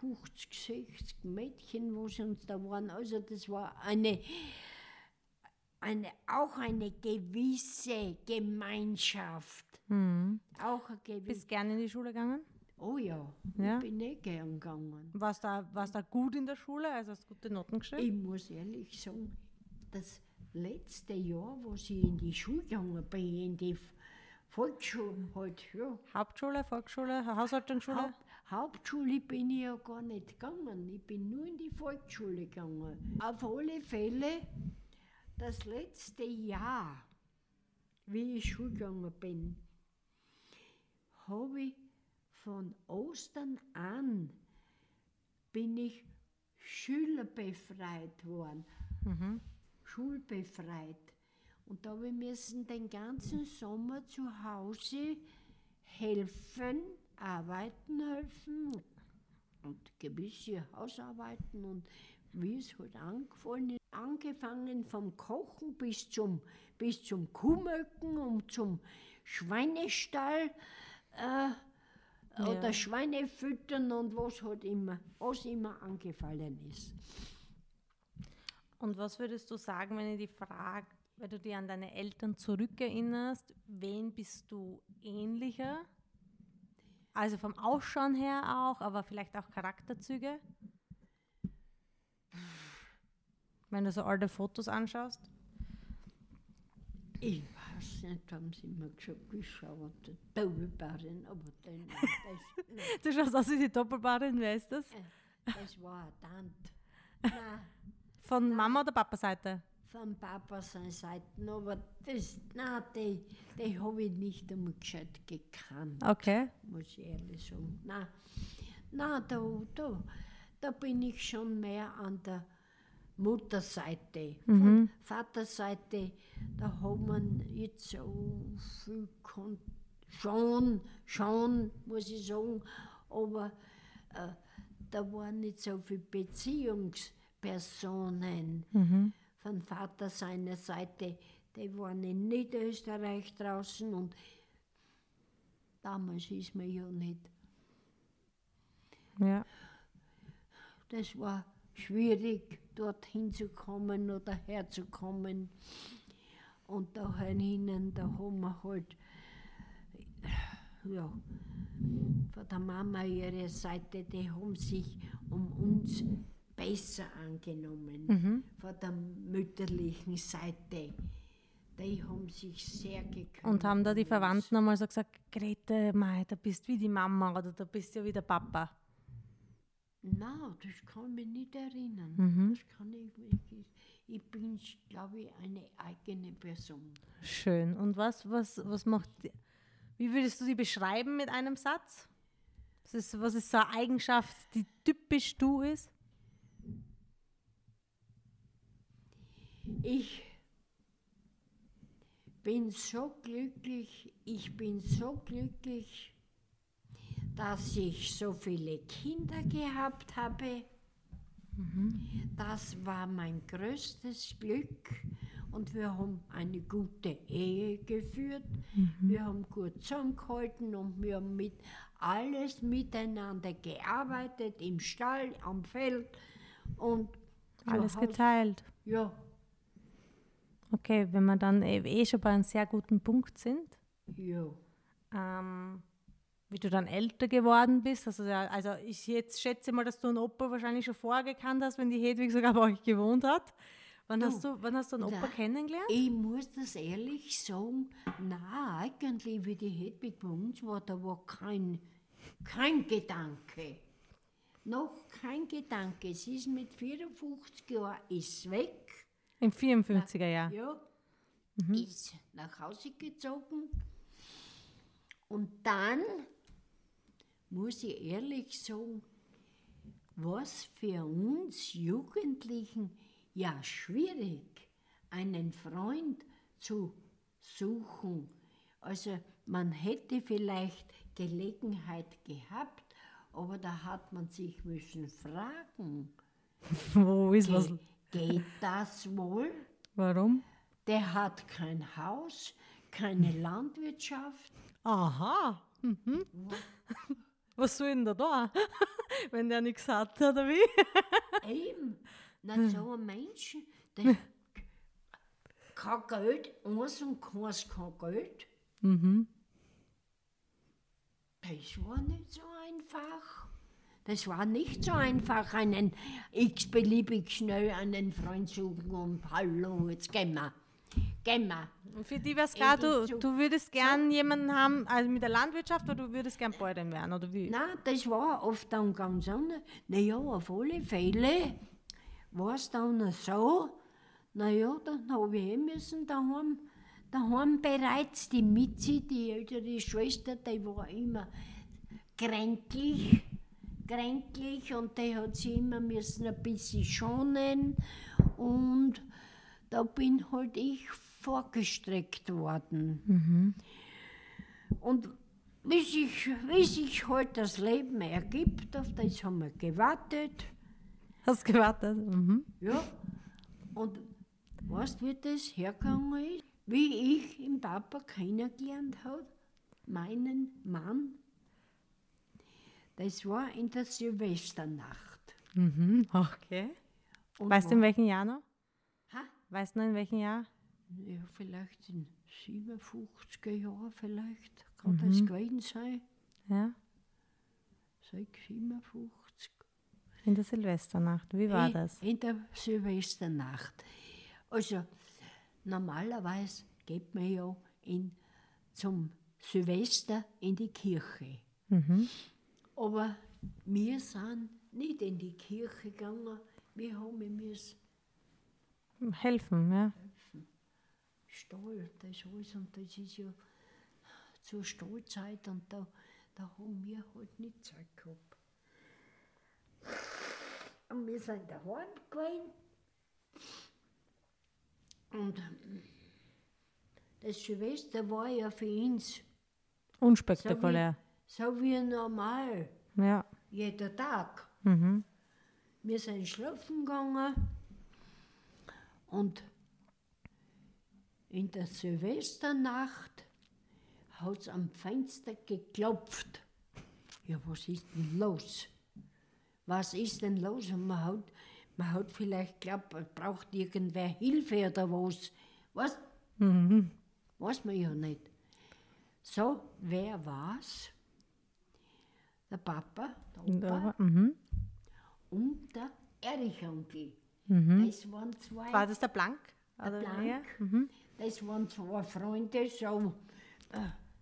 50, 60 Mädchen, wo sie uns da waren. Also das war eine, eine, auch eine gewisse Gemeinschaft. Mhm. Auch eine gewisse. Bist gerne in die Schule gegangen? Oh ja, Ja? ich bin eh gern gegangen. Warst da, warst da gut in der Schule, also hast gute Noten geschrieben? Ich muss ehrlich sagen, das letzte Jahr, wo ich in die Schule gegangen bin, in die F- Volksschule halt, ja. Hauptschule, Volksschule, Haushaltungsschule? Haupt, Hauptschule bin ich ja gar nicht gegangen. Ich bin nur in die Volksschule gegangen. Auf alle Fälle, das letzte Jahr, wie ich Schule gegangen bin, habe ich von Ostern an bin ich schülerbefreit worden. Schulbefreit. Und da habe ich müssen den ganzen Sommer zu Hause helfen, arbeiten helfen und gewisse Hausarbeiten und wie es halt angefallen ist. Angefangen vom Kochen bis zum, bis zum Kuhmöken und zum Schweinestall äh, oder Schweine füttern und was halt immer, was immer angefallen ist. Und was würdest du sagen, wenn ich die frage, wenn du dir an deine Eltern zurückerinnerst, wen bist du ähnlicher? Also vom Ausschauen her auch, aber vielleicht auch Charakterzüge? Wenn du so alte Fotos anschaust? Ich weiß nicht, haben sie mir schon geschaut, Doppelbären, aber den, das, nein, <laughs> Du schaust aus wie die Doppelbarin, wer ist das? das war eine Tante. <laughs> Nein, Von Mama oder Papa Seite? Von Papa seine Seiten, aber das, nein, die, die habe ich nicht einmal gescheit gekannt, Okay. muss ich ehrlich sagen. Nein, nein da, da, da bin ich schon mehr an der Mutterseite. Von Vaterseite, da hat man jetzt so viel kon schon, schon, muss ich sagen, aber äh, da waren nicht so viele Beziehungspersonen von Vater seiner Seite. Die waren in Niederösterreich draußen und damals ist man ja nicht. Ja. Das war schwierig, dorthin zu kommen oder herzukommen. Und da hinein, da haben wir halt, ja, von der Mama ihre Seite, die haben sich um uns besser angenommen. Von der mütterlichen Seite, die haben sich sehr gekümmert. Und haben da die. Verwandten einmal so gesagt, Grete, mei, da bist wie die Mama oder da bist ja wie der Papa. Na, das kann ich mich nicht erinnern. Mhm. Das kann ich, ich, ich bin, glaube ich, eine eigene Person. Schön. Und was, was, was macht, die- wie würdest du die beschreiben mit einem Satz? Was ist, was ist so eine Eigenschaft, die typisch du ist? Ich bin so glücklich, ich bin so glücklich, dass ich so viele Kinder gehabt habe. Das war mein größtes Glück und wir haben eine gute Ehe geführt. Wir haben gut zusammengehalten und wir haben mit alles miteinander gearbeitet, im Stall, am Feld und Alles geteilt. Ja, Okay, wenn wir dann eh eh schon bei einem sehr guten Punkt sind, ja. ähm, wie du dann älter geworden bist, also, also ich jetzt schätze mal, dass du einen Opa wahrscheinlich schon vorher gekannt hast, wenn die Hedwig sogar bei euch gewohnt hat. Wann, Du, hast, du, wann hast du einen Opa na, kennengelernt? Ich muss das ehrlich sagen, na eigentlich, wie die Hedwig bei uns war, da war kein, kein Gedanke. Noch kein Gedanke. Sie ist mit 54 Jahren ist weg. Im 54er Jahr. Ja, ist nach Hause gezogen. Und dann muss ich ehrlich sagen, was für uns Jugendlichen ja schwierig, einen Freund zu suchen. Also man hätte vielleicht Gelegenheit gehabt, aber da hat man sich müssen fragen, <laughs> Wo ist was? Ge geht das wohl? Warum? Der hat kein Haus, keine Landwirtschaft. Aha. Mhm. Was soll denn da da? <laughs> Wenn der nichts hat, oder wie? <laughs> Eben, na, so ein Mensch, der kein Geld, eins und keins kein Geld. Das war nicht so einfach. Das war nicht so einfach, einen x-beliebig schnell einen Freund suchen und hallo, jetzt gehen wir. Gehen wir. Und für die wär's klar, du, du würdest gern jemanden haben, also mit der Landwirtschaft, oder du würdest gern Bäuerin werden, oder wie? Nein, das war oft dann ganz anders. Naja, auf alle Fälle war es dann so, naja, dann habe ich eh müssen daheim, daheim bereits die Mitzi, die ältere Schwester, die war immer kränklich, kränklich und die hat sie immer müssen ein bisschen schonen und da bin halt ich vorgestreckt worden. Und wie sich, wie sich halt das Leben ergibt, auf das haben wir gewartet. Hast gewartet? Mhm. Ja. Und weißt du, wie das hergegangen ist? Wie ich den Papa kennengelernt habe, meinen Mann, das war in der Silvesternacht. Mhm. Okay. Und Weißt du in welchem Jahr noch? Ha? Weißt du noch in welchem Jahr? Ja, vielleicht in 57er Jahren, vielleicht kann das gewesen sein. Ja. Seit 57. In der Silvesternacht. Wie war in, das? In der Silvesternacht. Also, normalerweise geht man ja in, zum Silvester in die Kirche. Aber wir sind nicht in die Kirche gegangen. Wir haben müssen Helfen, ja. Stall, das alles. Und das ist ja zur Stallzeit und da, da haben wir halt nicht Zeit gehabt. Und wir sind daheim gewesen. Und das Silvester war ja für uns Unspektakulär. So wie normal, Ja. jeder Tag. Mhm. Wir sind schlafen gegangen und in der Silvesternacht hat es am Fenster geklopft. Ja, was ist denn los? Was ist denn los? Und man hat, man hat vielleicht geglaubt, man braucht irgendwer Hilfe oder was. Was? Weiß man ja nicht. So, wer war's? Der Papa, der Opa Aber, mhm. und der Erich-Onkel. Das waren zwei, War das der Blank? Oder Blank. Ja? Mhm. das waren zwei Freunde, so, äh,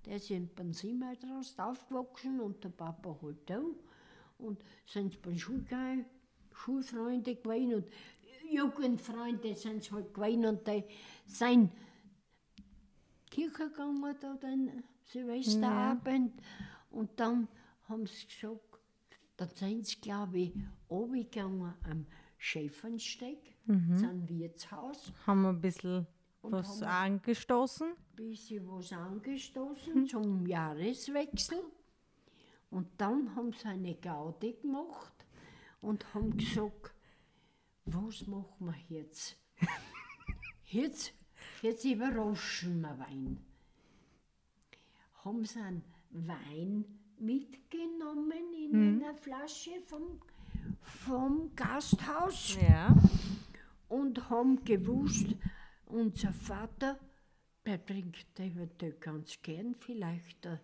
der ist in Benzimmertrost aufgewachsen und der Papa halt da. und sind sie beim Schulgegangen, Schulfreunde gewesen und Jugendfreunde sind sie halt gewesen und die sind Kirche gegangen da den Silvesterabend und dann haben sie gesagt, dann sind sie, glaube ich, runtergegangen am Schäfensteig, mhm. zum Wirtshaus. Haben wir ein bisschen und was angestoßen? Ein bisschen was angestoßen mhm. zum Jahreswechsel. Und dann haben sie eine Gaudi gemacht und haben gesagt, was machen wir jetzt? <laughs> jetzt, jetzt überraschen wir Wein. Haben sie einen Wein mitgenommen in mhm. einer Flasche vom, vom Gasthaus ja. und haben gewusst, unser Vater, der trinkt eventuell ganz gern vielleicht ein,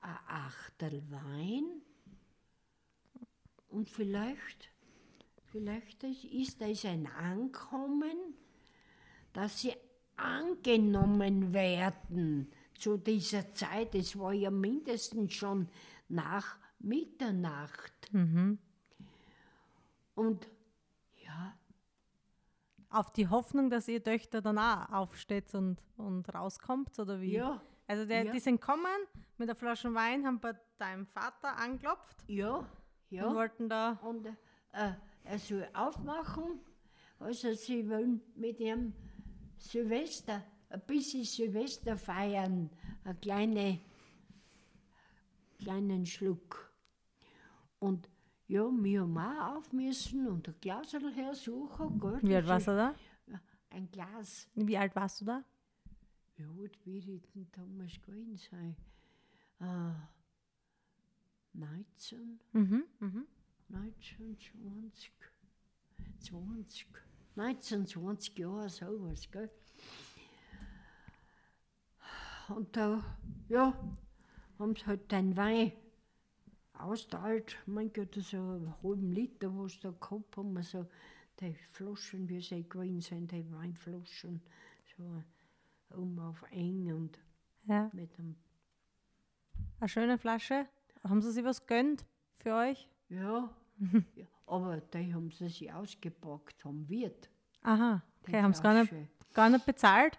ein Achtel Wein und vielleicht, vielleicht ist es ein Ankommen, dass sie angenommen werden zu dieser Zeit. Es war ja mindestens schon nach Mitternacht. Mhm. Und ja. Auf die Hoffnung, dass ihr Töchter dann auch aufsteht und, und rauskommt, oder wie? Ja. Also der, ja. die sind kommen mit der Flasche Wein, haben bei deinem Vater angeklopft. Ja, ja. Und wollten da. Und äh, er soll aufmachen. Also sie wollen mit ihrem Silvester, ein bisschen Silvester feiern, eine kleine, kleinen Schluck. Und ja, wir haben auch auf müssen und ein Glas hersuchen. Gott, Wie alt warst du da? Ein Glas. Wie alt warst du da? Wie alt wird ich denn damals gewesen sein? Äh, 19? Mhm, mhm. 19, 20, 20, 19, 20 Jahre, sowas, gell? Und da, ja, haben sie halt den Wein austeilt. Mein Gott, so einen halben Liter, was da gehabt haben, so die Flaschen, wie sie gewesen sind, die Weinflaschen, so um auf eng und ja. mit einem. Eine schöne Flasche. Haben sie sich was gönnt für euch? Ja, <laughs> ja aber die haben sie sich ausgepackt, haben Wirt. Aha, okay, haben sie gar nicht, gar nicht bezahlt?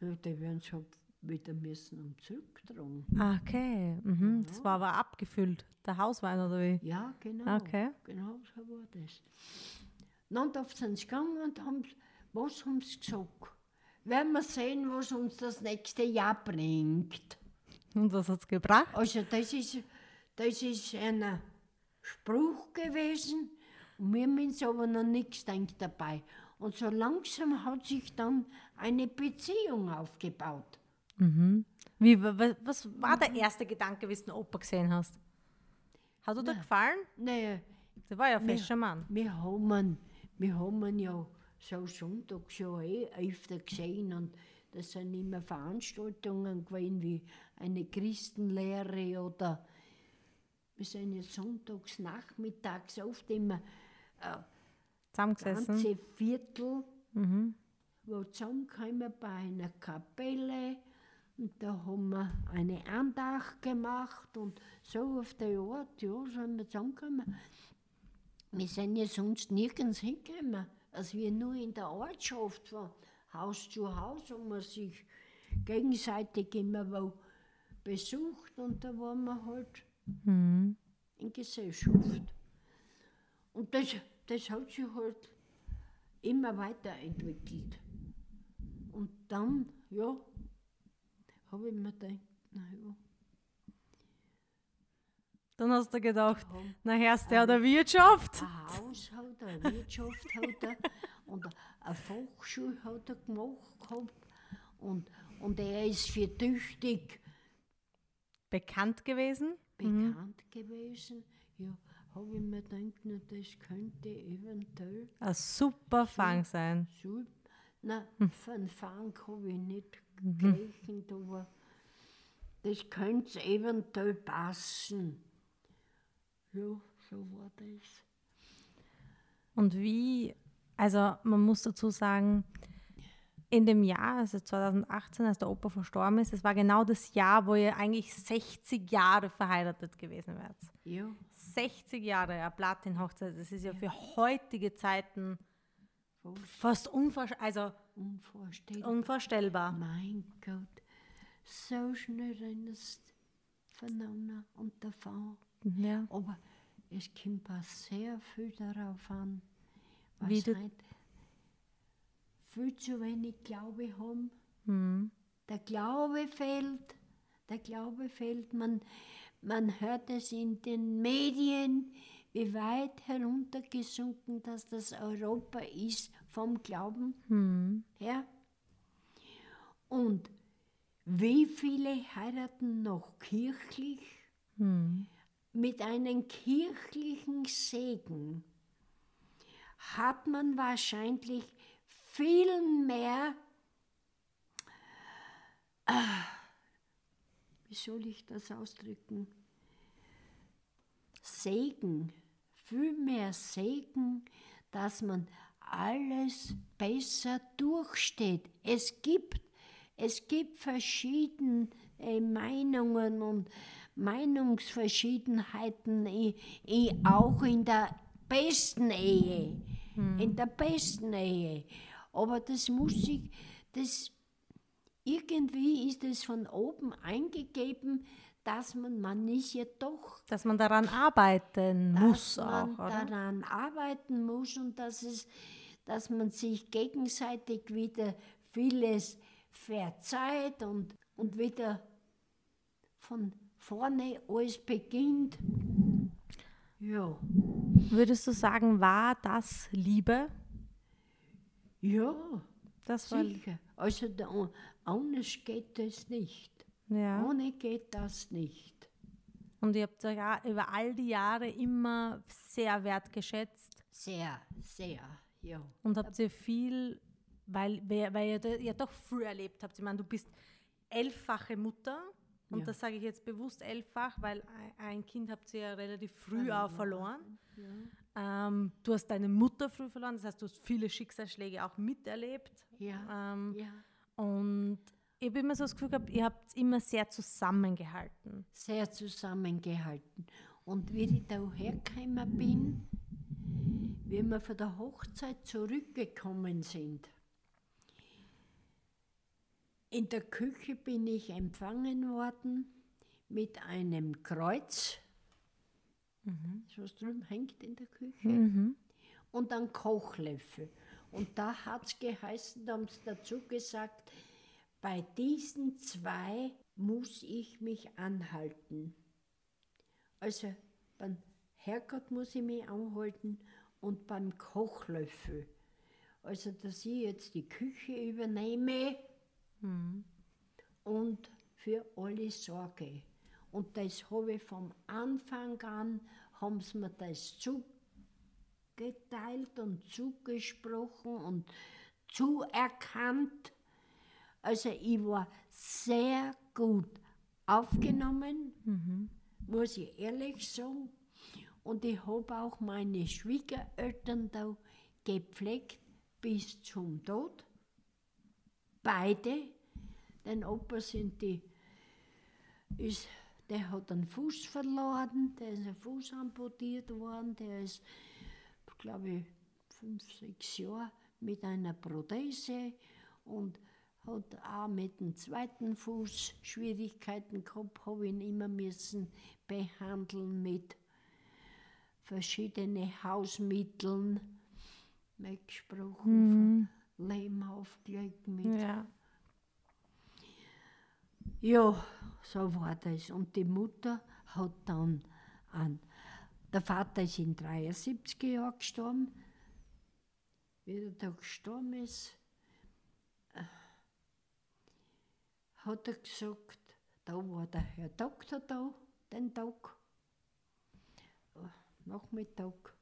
Ja, die werden es halt wieder müssen und zurücktragen. Ah, okay, mhm. Ja. das war aber abgefüllt, der Hauswein oder wie? Ja, genau. Okay. Genau so war das. Dann sind sie gegangen und haben, was haben sie gesagt? Werden wir sehen, was uns das nächste Jahr bringt. Und was hat es gebracht? Also das ist, das ist ein Spruch gewesen und wir haben uns aber noch nichts gedacht dabei. Und so langsam hat sich dann eine Beziehung aufgebaut. Mhm. Wie, was war der erste Gedanke, wie du den Opa gesehen hast? Hat er dir gefallen? Nein. Der war ja ein fescher Mann. Wir haben, wir haben ja so Sonntag schon eh öfter gesehen und das sind immer Veranstaltungen gewesen wie eine Christenlehre oder wir sind ja sonntags nachmittags oft immer äh, zusammengesessen. ganze Viertel, mhm. wo zusammenkommen bei einer Kapelle und da haben wir eine Andacht gemacht und so auf der Art, ja, sind wir zusammengekommen. Wir sind ja sonst nirgends hingekommen, also wir nur in der Ortschaft von Haus zu Haus und man sich gegenseitig immer wo besucht und da waren wir halt mhm. in Gesellschaft. Und das, das hat sich halt immer weiterentwickelt. Und dann, ja, habe ich mir gedacht, naja. Dann hast du gedacht, na Herrst der der Wirtschaft. Ein Haus hat er, eine Wirtschaft hat er und eine Fachschule hat er gemacht gehabt und, und er ist für tüchtig bekannt gewesen. Bekannt mhm. gewesen, ja, habe ich mir gedacht, na, das könnte eventuell ein super Fang sein. Super. Nein, hm. von Fang habe ich nicht mhm. gerechnet, aber das könnte eventuell passen. Ja, so war das. Und wie, also man muss dazu sagen, in dem Jahr, also 2018, als der Opa verstorben ist, es war genau das Jahr, wo ihr eigentlich 60 Jahre verheiratet gewesen wärt. Ja. 60 Jahre, eine Platin-Hochzeit, das ist ja für heutige Zeiten fast unvor also Unvorstellbar. unvorstellbar. Mein Gott, so schnell rennst voneinander und davon. Ja. Aber es kommt auch sehr viel darauf an, was Wie du- heute viel zu wenig Glaube haben. Hm. Der Glaube fehlt, der Glaube fehlt. Man, man hört es in den Medien, wie weit heruntergesunken dass das Europa ist vom Glauben Hm. her. Und wie viele heiraten noch kirchlich Hm. mit einem kirchlichen Segen? Hat man wahrscheinlich viel mehr, ah, wie soll ich das ausdrücken? Segen, viel mehr Segen, dass man alles besser durchsteht. Es gibt, es gibt verschiedene Meinungen und Meinungsverschiedenheiten, auch in der besten Ehe. In der besten Ehe. Aber das muss ich, das, irgendwie ist es von oben eingegeben, dass man, man ist ja doch Dass man daran arbeiten muss dass auch, man oder? daran arbeiten muss und dass, es, dass man sich gegenseitig wieder vieles verzeiht und, und wieder von vorne alles beginnt. Ja, Würdest du sagen, war das Liebe? ja, Das war sicher. Also da, anders geht es nicht. Ja. Ohne geht das nicht. Und ihr habt euch ja über all die Jahre immer sehr wertgeschätzt Sehr, sehr, ja. und habt ihr viel, weil, weil ihr da- ja doch früh erlebt habt. Ich meine, du bist elffache Mutter und Ja. das sage ich jetzt bewusst elffach, weil ein- Kind habt ihr ja relativ früh auch verloren. Ähm, du hast deine Mutter früh verloren, das heißt, du hast viele Schicksalsschläge auch miterlebt. Ja, Ähm, ja. Und ich habe immer so das Gefühl gehabt, ihr habt immer sehr zusammengehalten. sehr zusammengehalten. Und wie ich da hergekommen bin, wie wir von der Hochzeit zurückgekommen sind, in der Küche bin ich empfangen worden mit einem Kreuz, das was drüben hängt in der Küche, und einem Kochlöffel. Und da hat es geheißen, da haben sie dazu gesagt, bei diesen zwei muss ich mich anhalten. Also beim Herrgott muss ich mich anhalten und beim Kochlöffel. Also dass ich jetzt die Küche übernehme und für alle sorge. Und das habe ich vom Anfang an, haben sie mir das zugeteilt und zugesprochen und zuerkannt. Also ich war sehr gut aufgenommen, muss ich ehrlich sagen. Und ich habe auch meine Schwiegereltern da gepflegt bis zum Tod. Beide. Den Opa sind die, ist, der hat einen Fuß verloren, der ist ein Fuß amputiert worden, der ist, glaube ich, fünf, sechs Jahre mit einer Prothese und hat auch mit dem zweiten Fuß Schwierigkeiten gehabt, habe ihn immer müssen behandeln mit verschiedenen Hausmitteln, weggesprochen, von Lehm aufgelegt mit. Ja. Ja, so war das. Und die Mutter hat dann an. Der Vater ist in 73 Jahren gestorben. Wie er da gestorben ist, äh, hat er gesagt, da war der Herr Doktor da, den Tag, äh, Nachmittag,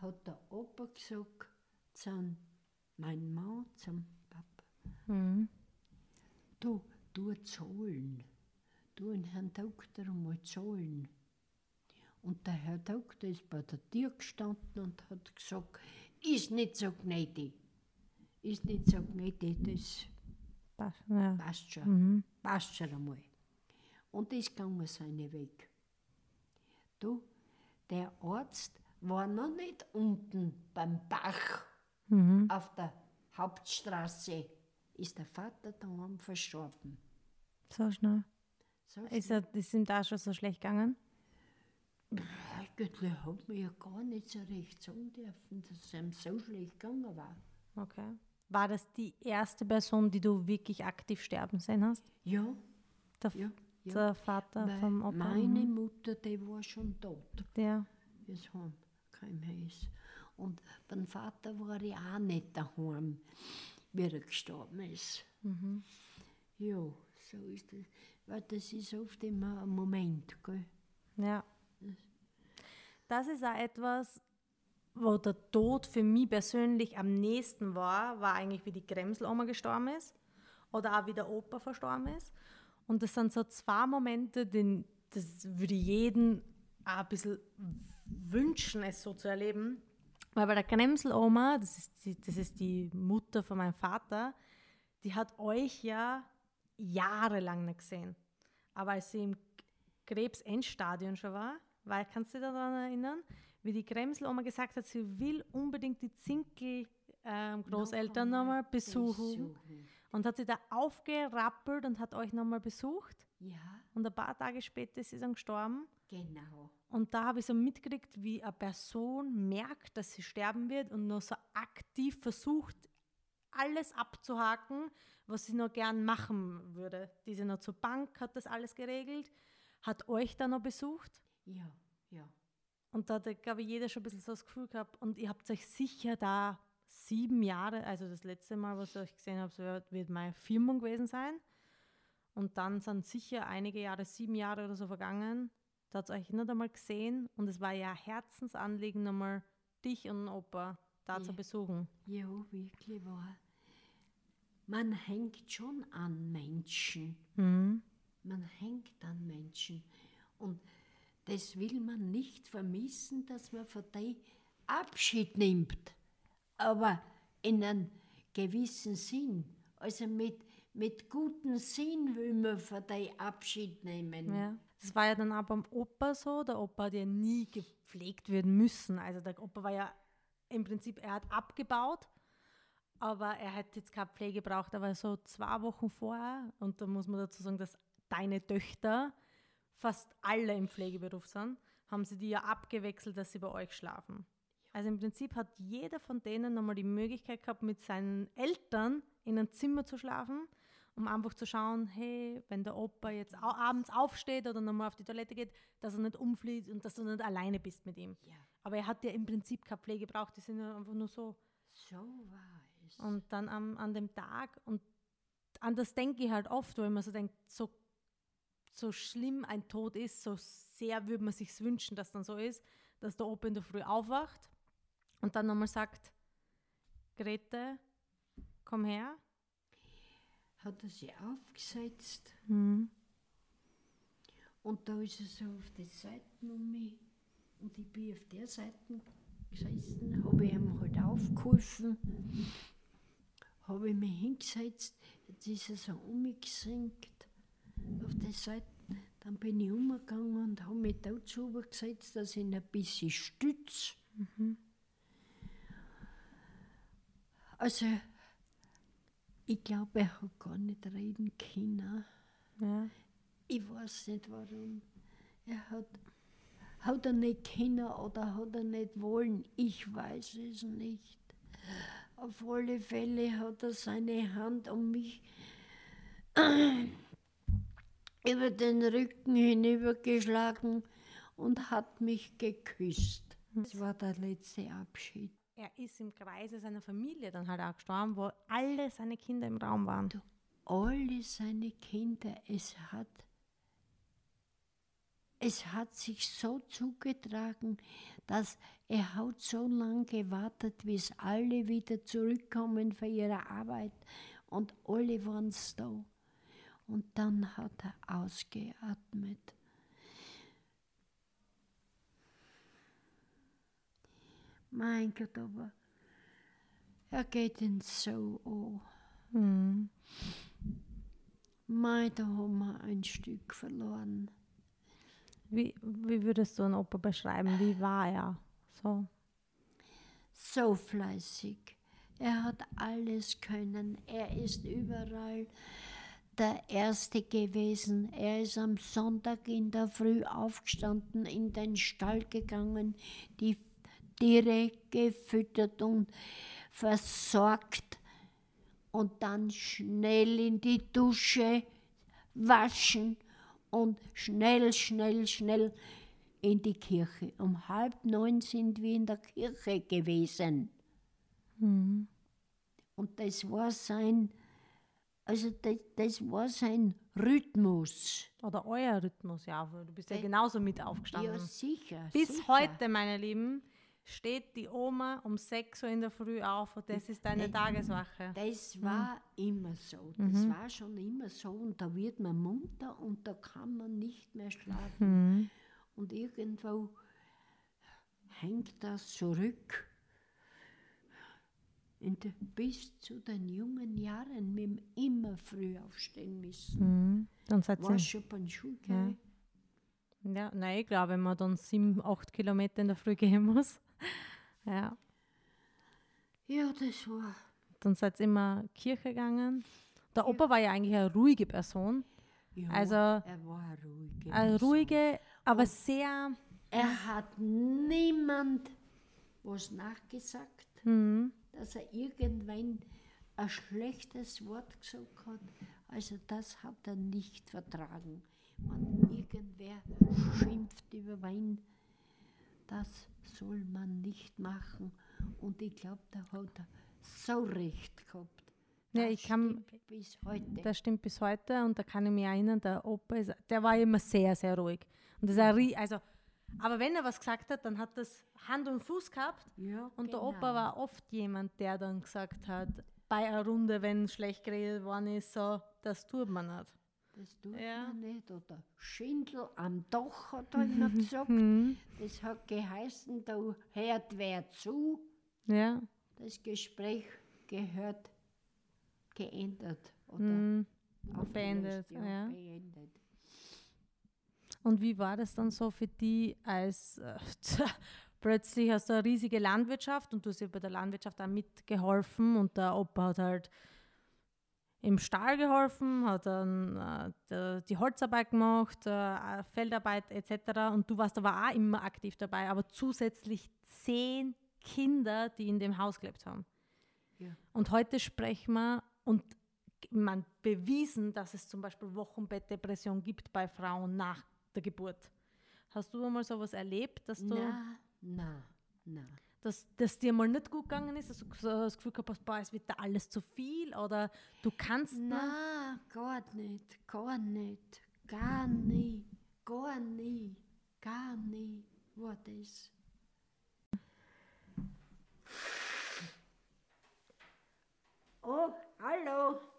hat der Opa gesagt, zu meinem Mann, zum Papa, Mhm. Du, du zahlen. Du den Herrn Doktor einmal zahlen. Und der Herr Doktor ist bei der Tür gestanden und hat gesagt, ist nicht so gnädig. ist nicht sagen, nee, das Passt, ja. passt schon, Mhm. passt schon einmal. Und das ging seine Weg. Du, der Arzt war noch nicht unten beim Bach Mhm. auf der Hauptstraße, ist der Vater daheim verstorben. So schnell. So Ist, er, ist ihm da schon so schlecht gegangen? Eigentlich hat mir ja gar nicht so recht sagen dürfen, dass es ihm so schlecht gegangen war. Okay. War das die erste Person, die du wirklich aktiv sterben sehen hast? Ja, Der, ja, ja. der Vater Weil vom Opa? meine. Mutter, die war schon tot, Der. wie es heimgekommen ist. Und beim Vater war ich auch nicht daheim, wie er gestorben ist. Mhm. Ja, so ist das. Weil das ist oft immer ein Moment, gell? Ja. Das ist auch etwas, wo der Tod für mich persönlich am nächsten war, war eigentlich, wie die Gremseloma gestorben ist oder auch wie der Opa verstorben ist. Und das sind so zwei Momente, den, das würde ich jeden auch ein bisschen wünschen, es so zu erleben. Weil bei der Gremseloma, das ist, die, das ist die Mutter von meinem Vater, die hat euch ja jahrelang nicht gesehen. Aber als sie im Krebsendstadion schon war, weil, kannst du dich daran erinnern, wie die Gremseloma gesagt hat, sie will unbedingt die Zinkel ähm, Großeltern Noch einmal nochmal besuchen. besuchen. Und hat sie da aufgerappelt und hat euch nochmal besucht. Ja, Und ein paar Tage später ist sie dann gestorben. genau. Und da habe ich so mitgekriegt, wie eine Person merkt, dass sie sterben wird und nur so aktiv versucht, alles abzuhaken, was sie noch gern machen würde. Diese noch zur Bank hat das alles geregelt, hat euch dann noch besucht. Ja, ja. Und da hat, glaube ich, jeder schon ein bisschen so das Gefühl gehabt. Und ihr habt euch sicher da sieben Jahre, also das letzte Mal, was ich euch gesehen habe, wird- meine Firmung gewesen sein. Und dann sind sicher einige Jahre, sieben Jahre oder so vergangen. Da hat euch nicht einmal gesehen. Und es war ja Herzensanliegen, nochmal dich und den Opa da zu Ja. besuchen. Ja, wirklich wahr. Man hängt schon an Menschen. Mhm. Man hängt an Menschen. Und das will man nicht vermissen, dass man von denen Abschied nimmt. Aber in einem gewissen Sinn. Also mit, mit gutem Sinn will man von denen Abschied nehmen. Ja. Das war ja dann auch beim Opa so. Der Opa hat ja nie gepflegt werden müssen. Also der Opa war ja im Prinzip, er hat abgebaut, aber er hat jetzt keine Pflege gebraucht. Aber so zwei Wochen vorher, und da muss man dazu sagen, dass deine Töchter fast alle im Pflegeberuf sind, haben sie die ja abgewechselt, dass sie bei euch schlafen. Also im Prinzip hat jeder von denen nochmal die Möglichkeit gehabt, mit seinen Eltern in ein Zimmer zu schlafen, um einfach zu schauen, hey, wenn der Opa jetzt abends aufsteht oder nochmal auf die Toilette geht, dass er nicht umflieht und dass du nicht alleine bist mit ihm. Ja, Aber er hat ja im Prinzip keine Pflege gebraucht, die sind ja einfach nur so. so war es. Und dann am, an dem Tag, und an das denke ich halt oft, weil man so denkt, so, so schlimm ein Tod ist, so sehr würde man sich wünschen, dass dann so ist, dass der Opa in der Früh aufwacht und dann nochmal sagt, Grete, komm her. Hat er sich aufgesetzt Mhm. und da ist er so auf die Seiten um mich und ich bin auf der Seite gesessen, habe ich ihm halt aufgeholfen, habe ich mich hingesetzt, jetzt ist er so um mich gesenkt auf die Seite. Dann bin ich umgegangen und habe mich dazu gesetzt, dass ich ihn ein bisschen stütze. Also, ich glaube, er hat gar nicht reden können. Ja. Ich weiß nicht warum. Er hat, hat er nicht können oder hat er nicht wollen. Ich weiß es nicht. Auf alle Fälle hat er seine Hand um mich über den Rücken hinübergeschlagen und hat mich geküsst. Das war der letzte Abschied. Er ist im Kreise seiner Familie dann halt auch gestorben, wo alle seine Kinder im Raum waren. alle seine Kinder, es hat, es hat sich so zugetragen, dass er hat so lange gewartet, bis alle wieder zurückkommen von ihrer Arbeit und alle waren da. Und dann hat er ausgeatmet. Mein Gott, aber er geht ihn so an. Mhm. Mei, da haben wir ein Stück verloren. Wie, wie würdest du einen Opa beschreiben? Wie war er? So. So fleißig. Er hat alles können. Er ist überall der Erste gewesen. Er ist am Sonntag in der Früh aufgestanden, in den Stall gegangen, die Tiere gefüttert und versorgt und dann schnell in die Dusche waschen und schnell, schnell, schnell in die Kirche. Um halb neun sind wir in der Kirche gewesen. Mhm. Und das war sein, also das, das war sein Rhythmus. Oder euer Rhythmus, ja. weil Du bist ja Äh, genauso mit aufgestanden. Ja, sicher. Bis sicher. heute, meine Lieben, steht die Oma um 6 Uhr in der Früh auf und das ist deine Äh, Tageswache. Das war immer so. Das war schon immer so. Und da wird man munter und da kann man nicht mehr schlafen. Mhm. Und irgendwo hängt das zurück. Und bis zu den jungen Jahren mit dem immer früh aufstehen müssen. Mhm. Dann seid War ihr. schon beim Schulgehen. Ja, nein, ich glaube, wenn man dann 7, 8 Kilometer in der Früh gehen muss. <laughs> Ja. Ja, das war. Dann seid ihr immer Kirche gegangen. Der Opa war ja eigentlich eine ruhige Person. Ja, Also, er war eine ruhige. Eine ruhige, aber sehr. Er hat niemand was nachgesagt, Mhm. Dass er irgendwann ein schlechtes Wort gesagt hat. Also das hat er nicht vertragen. Wenn irgendwer schimpft über Wein, das soll man nicht machen. Und ich glaube, da hat er so recht gehabt. Ja, Das ich kann- stimmt bis heute. Das stimmt bis heute und da kann ich mich erinnern, der Opa, ist, der war immer sehr, sehr ruhig. Und das ist ein, also, aber wenn er was gesagt hat, dann hat das Hand und Fuß gehabt. ja, Und der genau. Opa war oft jemand, der dann gesagt hat, bei einer Runde, wenn schlecht geredet worden ist, so, das tut man nicht. Das tut Ja. man nicht. Oder Schindel am Dach hat er immer <laughs> gesagt. Mhm. Das hat geheißen, da hört wer zu. Ja. Das Gespräch gehört geändert oder Mhm. beendet, Ja, ja. beendet. Und wie war das dann so für die, als äh, <laughs> plötzlich hast du eine riesige Landwirtschaft und du hast ja bei der Landwirtschaft auch mitgeholfen und der Opa hat halt im Stall geholfen, hat dann äh, die Holzarbeit gemacht, äh, Feldarbeit etc. Und du warst aber auch immer aktiv dabei, aber zusätzlich zehn Kinder, die in dem Haus gelebt haben. Ja. Und heute sprechen wir und man bewiesen, dass es zum Beispiel Wochenbettdepression gibt bei Frauen nach der Geburt. Hast du einmal sowas erlebt, dass du, Na, na, na. dass, dass dir mal nicht gut gegangen ist, dass du so das Gefühl gehabt hast, boah, es wird da alles zu viel oder du kannst nicht? Na, gar nicht, gar nicht, gar nie, gar nie, gar nie war das. Oh, hallo.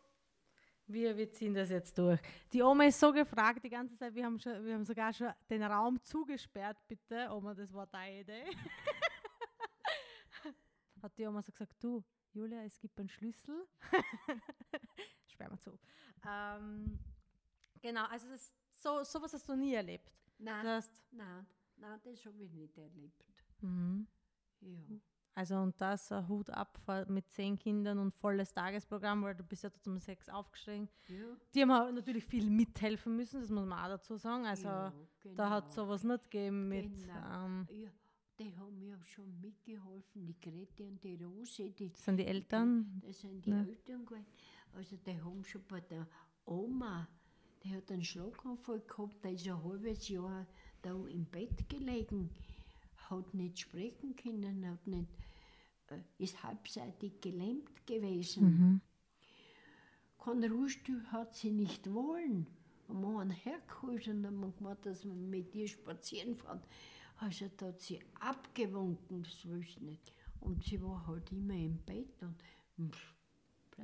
Wir, wir ziehen das jetzt durch. Die Oma ist so gefragt die ganze Zeit, wir haben, schon, wir haben sogar schon den Raum zugesperrt, bitte. Oma, das war deine Idee. <laughs> Hat die Oma so gesagt, du, Julia, es gibt einen Schlüssel. <laughs> Sperren wir zu. Ähm, genau, also das, so sowas hast du nie erlebt. Nein, Das nein, nein, das habe ich nicht erlebt. mhm. Ja. Also und das äh, Hut ab mit zehn Kindern und volles Tagesprogramm, weil du bist ja dort um sechs aufgestiegen. Ja, Die haben natürlich viel mithelfen müssen, das muss man auch dazu sagen. Also ja, da hat genau. sowas nicht gegeben mit, Genau. ähm, Ja, die haben mir schon mitgeholfen, die Grete und die Rose, die, das sind die Eltern. das sind die Ja. Eltern gewesen. Also die haben schon bei der Oma, die hat einen Schlaganfall gehabt, der ist ein halbes Jahr da im Bett gelegen, hat nicht sprechen können, hat nicht, äh, ist halbseitig gelähmt gewesen. Mhm. Kein Ruhestuhl hat sie nicht wollen. Wir einen hergeholt und haben gemacht, dass wir mit ihr spazieren fahren. Also da hat sie abgewunken, das willst du nicht. Und sie war halt immer im Bett und da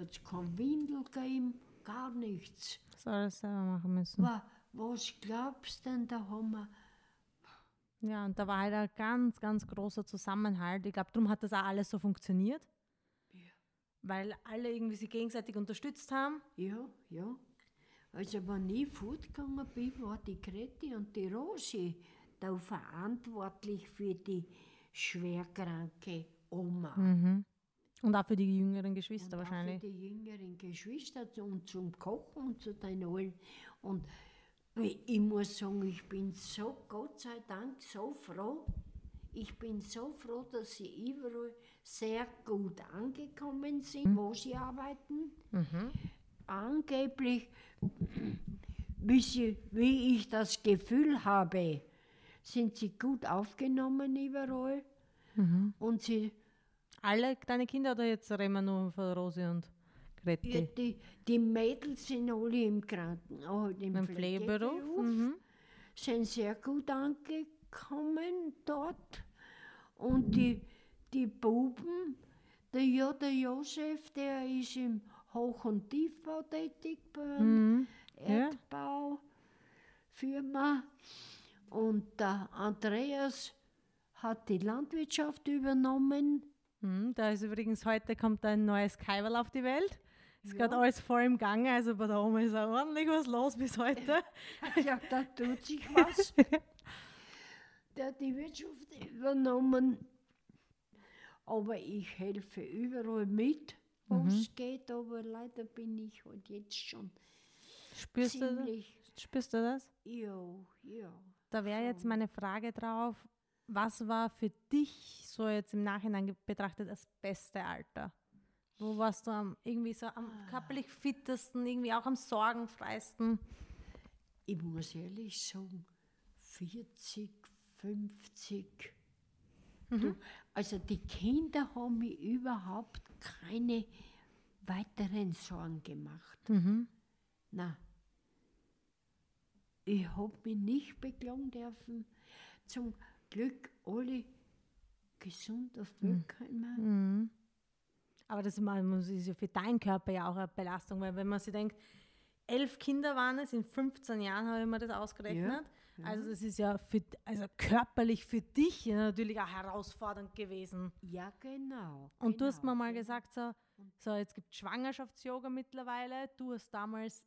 hat es kein Windel gegeben, gar nichts. Das alles selber machen müssen. Wa, was glaubst du denn, da haben wir, Ja, und da war halt ein ganz, ganz großer Zusammenhalt. Ich glaube, darum hat das auch alles so funktioniert. weil alle irgendwie sich gegenseitig unterstützt haben. Ja, ja. Also wenn ich fortgegangen bin, war die Grete und die Rosi da verantwortlich für die schwerkranke Oma. Und auch für die jüngeren Geschwister Und auch wahrscheinlich. Für die jüngeren Geschwister und zum Kochen und zu den allen. Und ich muss sagen, ich bin so, Gott sei Dank, so froh. Ich bin so froh, dass sie überall sehr gut angekommen sind, wo sie arbeiten. Angeblich, wie, sie, wie ich das Gefühl habe, sind sie gut aufgenommen überall. Und sie Alle deine Kinder oder jetzt reden wir nur von Rosi und Ja, Grete? die, die Mädels sind alle im Krankenhaus, im Im Pflegeberuf? Mhm. sind sehr gut angekommen dort. Und die, die Buben, der, ja, der Josef, der ist im Hoch- und Tiefbau tätig bei Mhm. Ja. Erdbaufirma. Und der Andreas hat die Landwirtschaft übernommen. Mhm. Da ist übrigens heute kommt ein neues Kaiwal auf die Welt. Ist Ja. gerade alles voll im Gange, also bei der Oma ist auch ordentlich was los bis heute. <laughs> Ja, da tut sich was. Der hat die Wirtschaft übernommen. Aber ich helfe überall mit, wo Mhm. es geht. Aber leider bin ich halt jetzt schon Spürst du, das? ziemlich. spürst du das? Ja, ja. Da wäre jetzt meine Frage drauf, was war für dich so jetzt im Nachhinein betrachtet das beste Alter? Wo warst du am, irgendwie so am körperlich fittesten, irgendwie auch am sorgenfreisten? Ich muss ehrlich sagen, 40, 50. Du, also die Kinder haben mir überhaupt keine weiteren Sorgen gemacht. Mhm. Na, ich habe mich nicht beklagen dürfen. Zum Glück alle gesund auf Welt. Mhm. Aber das ist mal- ja für deinen Körper ja auch eine Belastung, weil wenn man sich denkt, elf Kinder waren es, in 15 Jahren habe ich mir das ausgerechnet. Also das ist ja für, also körperlich für dich ja natürlich auch herausfordernd gewesen. Ja, genau. Und du hast genau, mir mal genau. gesagt, so, so jetzt gibt es Schwangerschafts-Yoga mittlerweile. Du hast damals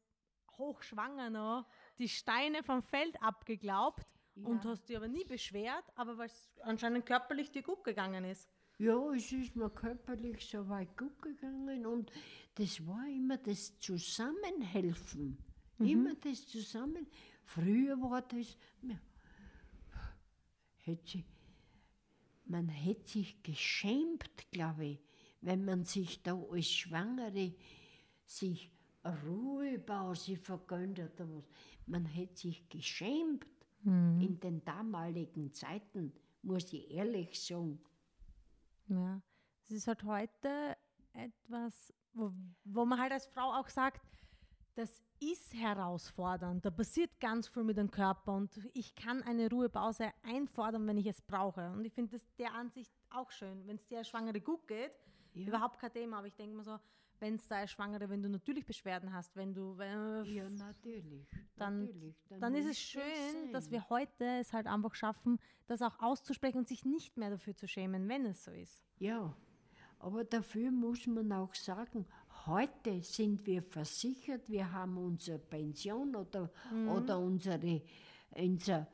hochschwanger noch die Steine vom Feld abgeglaubt und Ja. hast dich aber nie beschwert, aber weil es anscheinend körperlich dir gut gegangen ist. Ja, es ist mir körperlich so weit gut gegangen und das war immer das Zusammenhelfen. Immer das Zusammen. Früher war das, hätte man hätte sich geschämt, glaube ich, wenn man sich da als Schwangere sich eine Ruhepause vergönnt was. Man hätte sich geschämt in den damaligen Zeiten, muss ich ehrlich sagen. Ja, es ist halt heute etwas, wo, wo man halt als Frau auch sagt, das ist herausfordernd. Da passiert ganz viel mit dem Körper und ich kann eine Ruhepause einfordern, wenn ich es brauche. Und ich finde das der Ansicht auch schön. Wenn es als Schwangere gut geht, Ja. überhaupt kein Thema. Aber ich denke mir so, wenn es da Schwangere, wenn du natürlich Beschwerden hast, wenn du, wenn, Ja, natürlich. dann, natürlich. dann ist muss es schön, dass sein. wir heute es halt einfach schaffen, das auch auszusprechen und sich nicht mehr dafür zu schämen, wenn es so ist. Ja, aber dafür muss man auch sagen, heute sind wir versichert, wir haben unsere Pension oder, Mhm. oder unsere, unsere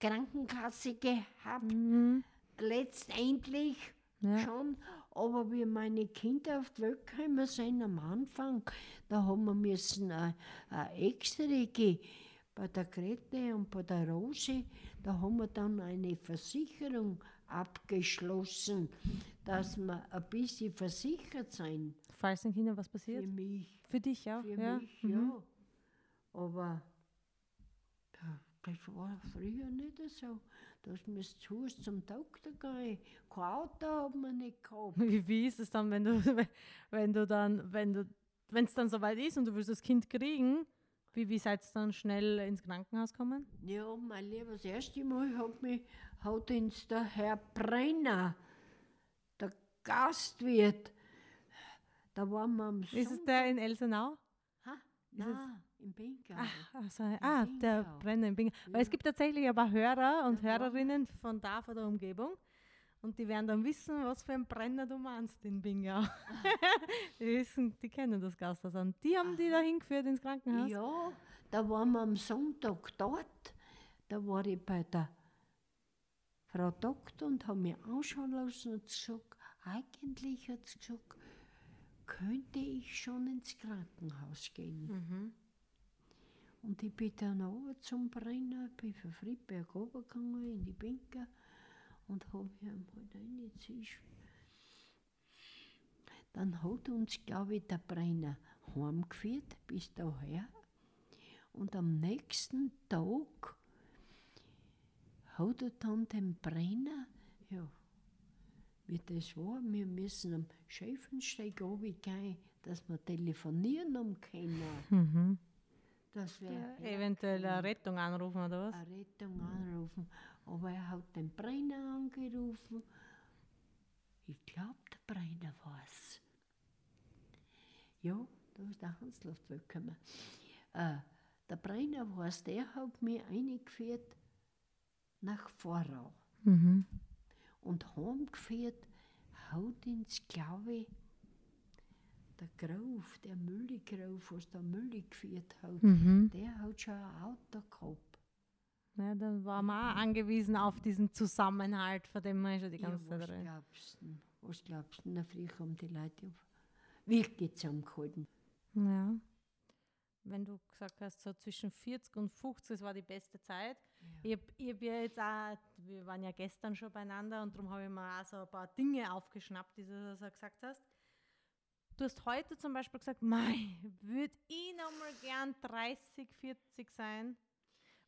Krankenkasse gehabt, letztendlich Ja. schon. Aber wie meine Kinder auf die Welt gekommen sind am Anfang, da haben wir müssen ein, ein Extra bei der Grete und bei der Rose, da haben wir dann eine Versicherung abgeschlossen, dass wir ein bisschen versichert sein Falls den Kindern was für passiert. mich. Für dich auch, Für ja. mich, Mhm. ja. Aber das war früher nicht so. Dass wir zu Hause zum Doktor gehen. Kein Auto haben wir nicht gehabt. <laughs> Wie, wie ist es dann, wenn du, <laughs> wenn du dann, wenn du, wenn es dann soweit ist und du willst das Kind kriegen, wie, wie seid ihr dann schnell ins Krankenhaus kommen? Ja, mein Lieber, das erste Mal hat mich hat uns der Herr Brenner, der Gastwirt, da waren wir am Ist es der in Elsenau? Ha? Nein, im Bingau. Also, ah, der Bingau. Brenner im Bing. Weil es gibt tatsächlich aber Hörer und Hörerinnen von da, von der Umgebung. und die werden dann wissen, was für ein Brenner du meinst in Bingau. <laughs> die wissen, die kennen das Gasthaus an. Die haben die da hingeführt ins Krankenhaus. Ja, da waren wir am Sonntag dort. Da war ich bei der Frau Doktor und habe mich anschauen lassen und gesagt, eigentlich hat sie gesagt, könnte ich schon ins Krankenhaus gehen. Mhm. Und ich bin dann runter zum Brenner, bin von Friedberg runtergegangen in die Bänke und habe ihm halt reingezogen. Dann hat uns, glaube ich, der Brenner heimgeführt bis daher. Und am nächsten Tag hat er dann den Brenner, ja, wie das war, wir müssen am Schäfensteig gehen, dass wir telefonieren können. Mhm. Das wäre Eventuell eine Rettung anrufen oder was? eine Rettung anrufen. Aber er hat den Brenner angerufen. Ich glaube, der Brenner war es. Ja, da ist der Hansloft willkommen. Äh, der Brenner war es, der hat mich eingeführt nach Vorau. Mhm. Und heimgeführt hat ins, glaube ich, der Graf, der Mülli-Graf, was der Mülli geführt hat, Mhm. der hat schon ein Auto gehabt. Ja, dann waren wir auch angewiesen auf diesen Zusammenhalt, von dem wir schon die Ja, ganze Zeit was reden. glaubst du? Was glaubst du? Na, früher haben die Leute ja wirklich zusammengehalten. Ja. Wenn du gesagt hast, so zwischen 40 und 50, das war die beste Zeit. Ich habe ich hab ja jetzt auch, wir waren ja gestern schon beieinander und darum habe ich mir auch so ein paar Dinge aufgeschnappt, die du so gesagt hast. Du hast heute zum Beispiel gesagt, mei, würde ich noch mal gern 30, 40 sein,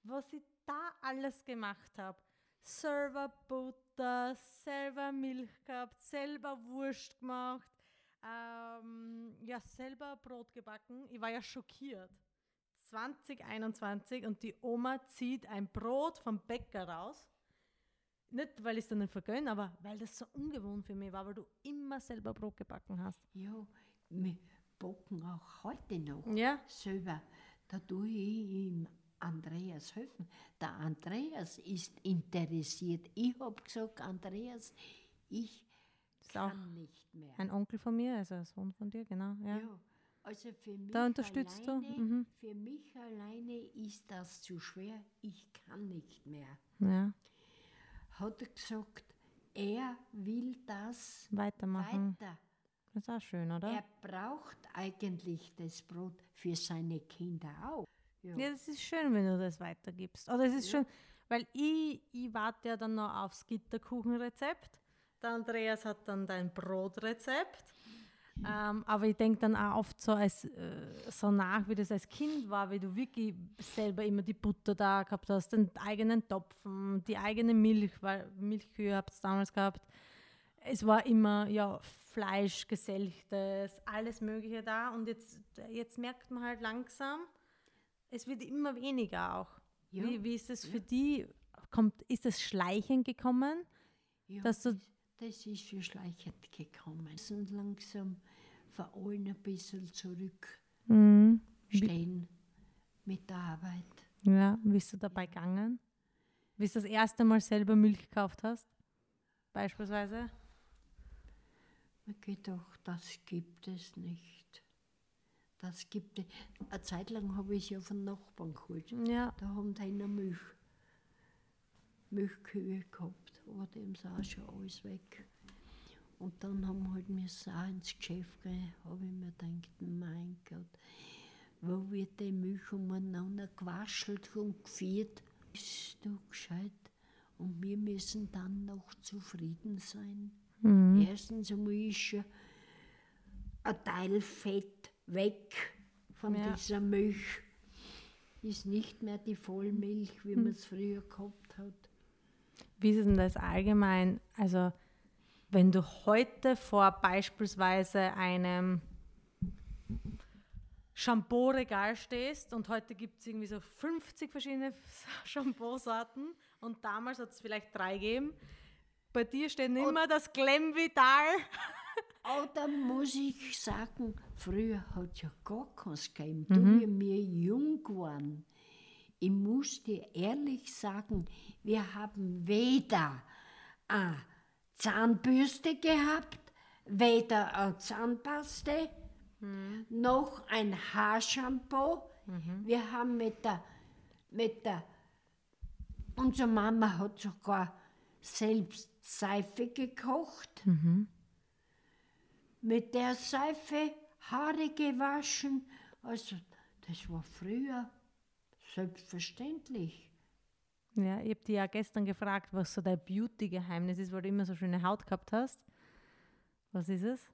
was ich da alles gemacht habe. Selber Butter, selber Milch gehabt, selber Wurst gemacht, ähm, ja, selber Brot gebacken. Ich war ja schockiert. 2021 und die Oma zieht ein Brot vom Bäcker raus. Nicht, weil ich es dann nicht vergönne, aber weil das so ungewohnt für mich war, weil du immer selber Brot gebacken hast. Ja, wir backen auch heute noch Ja. selber. Da tue ich ihm Andreas helfen. Der Andreas ist interessiert. Ich habe gesagt, Andreas, ich ist kann nicht mehr. Ein Onkel von mir, also ein Sohn von dir, genau. Ja. Ja, also für mich, Da unterstützt du, alleine, mhm. für mich alleine ist das zu schwer. Ich kann nicht mehr. ja. Hat er gesagt, er will das Weitermachen. weiter. Das ist auch schön, oder? Er braucht eigentlich das Brot für seine Kinder auch. Ja. Ja, das ist schön, wenn du das weitergibst. Oder es ist schön, weil ich, ich warte ja dann noch aufs Gitterkuchenrezept. Der Andreas hat dann dein Brotrezept. Ähm, aber ich denke dann auch oft so, als, äh, so nach, wie das als Kind war, wie du wirklich selber immer die Butter da gehabt hast, den eigenen Topfen, die eigene Milch, weil Milchkühe habt ihr damals gehabt. Es war immer ja, Fleisch, Geselchtes, alles Mögliche da. Und jetzt, jetzt merkt man halt langsam, es wird immer weniger auch. Ja, Wie, wie ist es für die? Kommt, ist das Schleichen gekommen? Ja, dass du- das ist für schleichend gekommen. Sind langsam vor allen ein bisschen zurückstehen mit der Arbeit. Ja, wie ist du dabei gegangen? Wie du das erste Mal selber Milch gekauft hast? Beispielsweise? Ich gedacht, das gibt es nicht. Das gibt es. Eine Zeit lang habe ich es ja von Nachbarn geholt. Ja. Da haben die eine Milch, Milchkühe gehabt, aber dem ist auch schon alles weg. Und dann haben wir halt müssen auch ins Geschäft gehen, habe ich mir gedacht, mein Gott, wo wird die Milch umeinander gewaschelt und geführt? Bist du gescheit? Und wir müssen dann noch zufrieden sein. Erstens einmal ist schon ein Teil Fett weg von Ja. dieser Milch. Ist nicht mehr die Vollmilch, wie man es früher gehabt hat. Wie ist denn das allgemein? Also, wenn du heute vor beispielsweise einem Shampoo-Regal stehst und heute gibt es irgendwie so 50 verschiedene <laughs> Shampoo-Sorten und damals hat es vielleicht drei gegeben. Bei dir steht immer das Glemvital. Aber <laughs> da muss ich sagen, früher hat ja gar keins gegeben. Da wie wir jung waren, ich muss dir ehrlich sagen, wir haben weder ein Zahnbürste gehabt, weder eine Zahnpaste noch ein Haarshampoo. Wir haben mit der, mit der, unsere Mama hat sogar selbst Seife gekocht. Mit der Seife Haare gewaschen. Also, das war früher selbstverständlich. Ja, ich habe dich ja gestern gefragt, was so dein Beauty-Geheimnis ist, weil du immer so schöne Haut gehabt hast. Was ist es?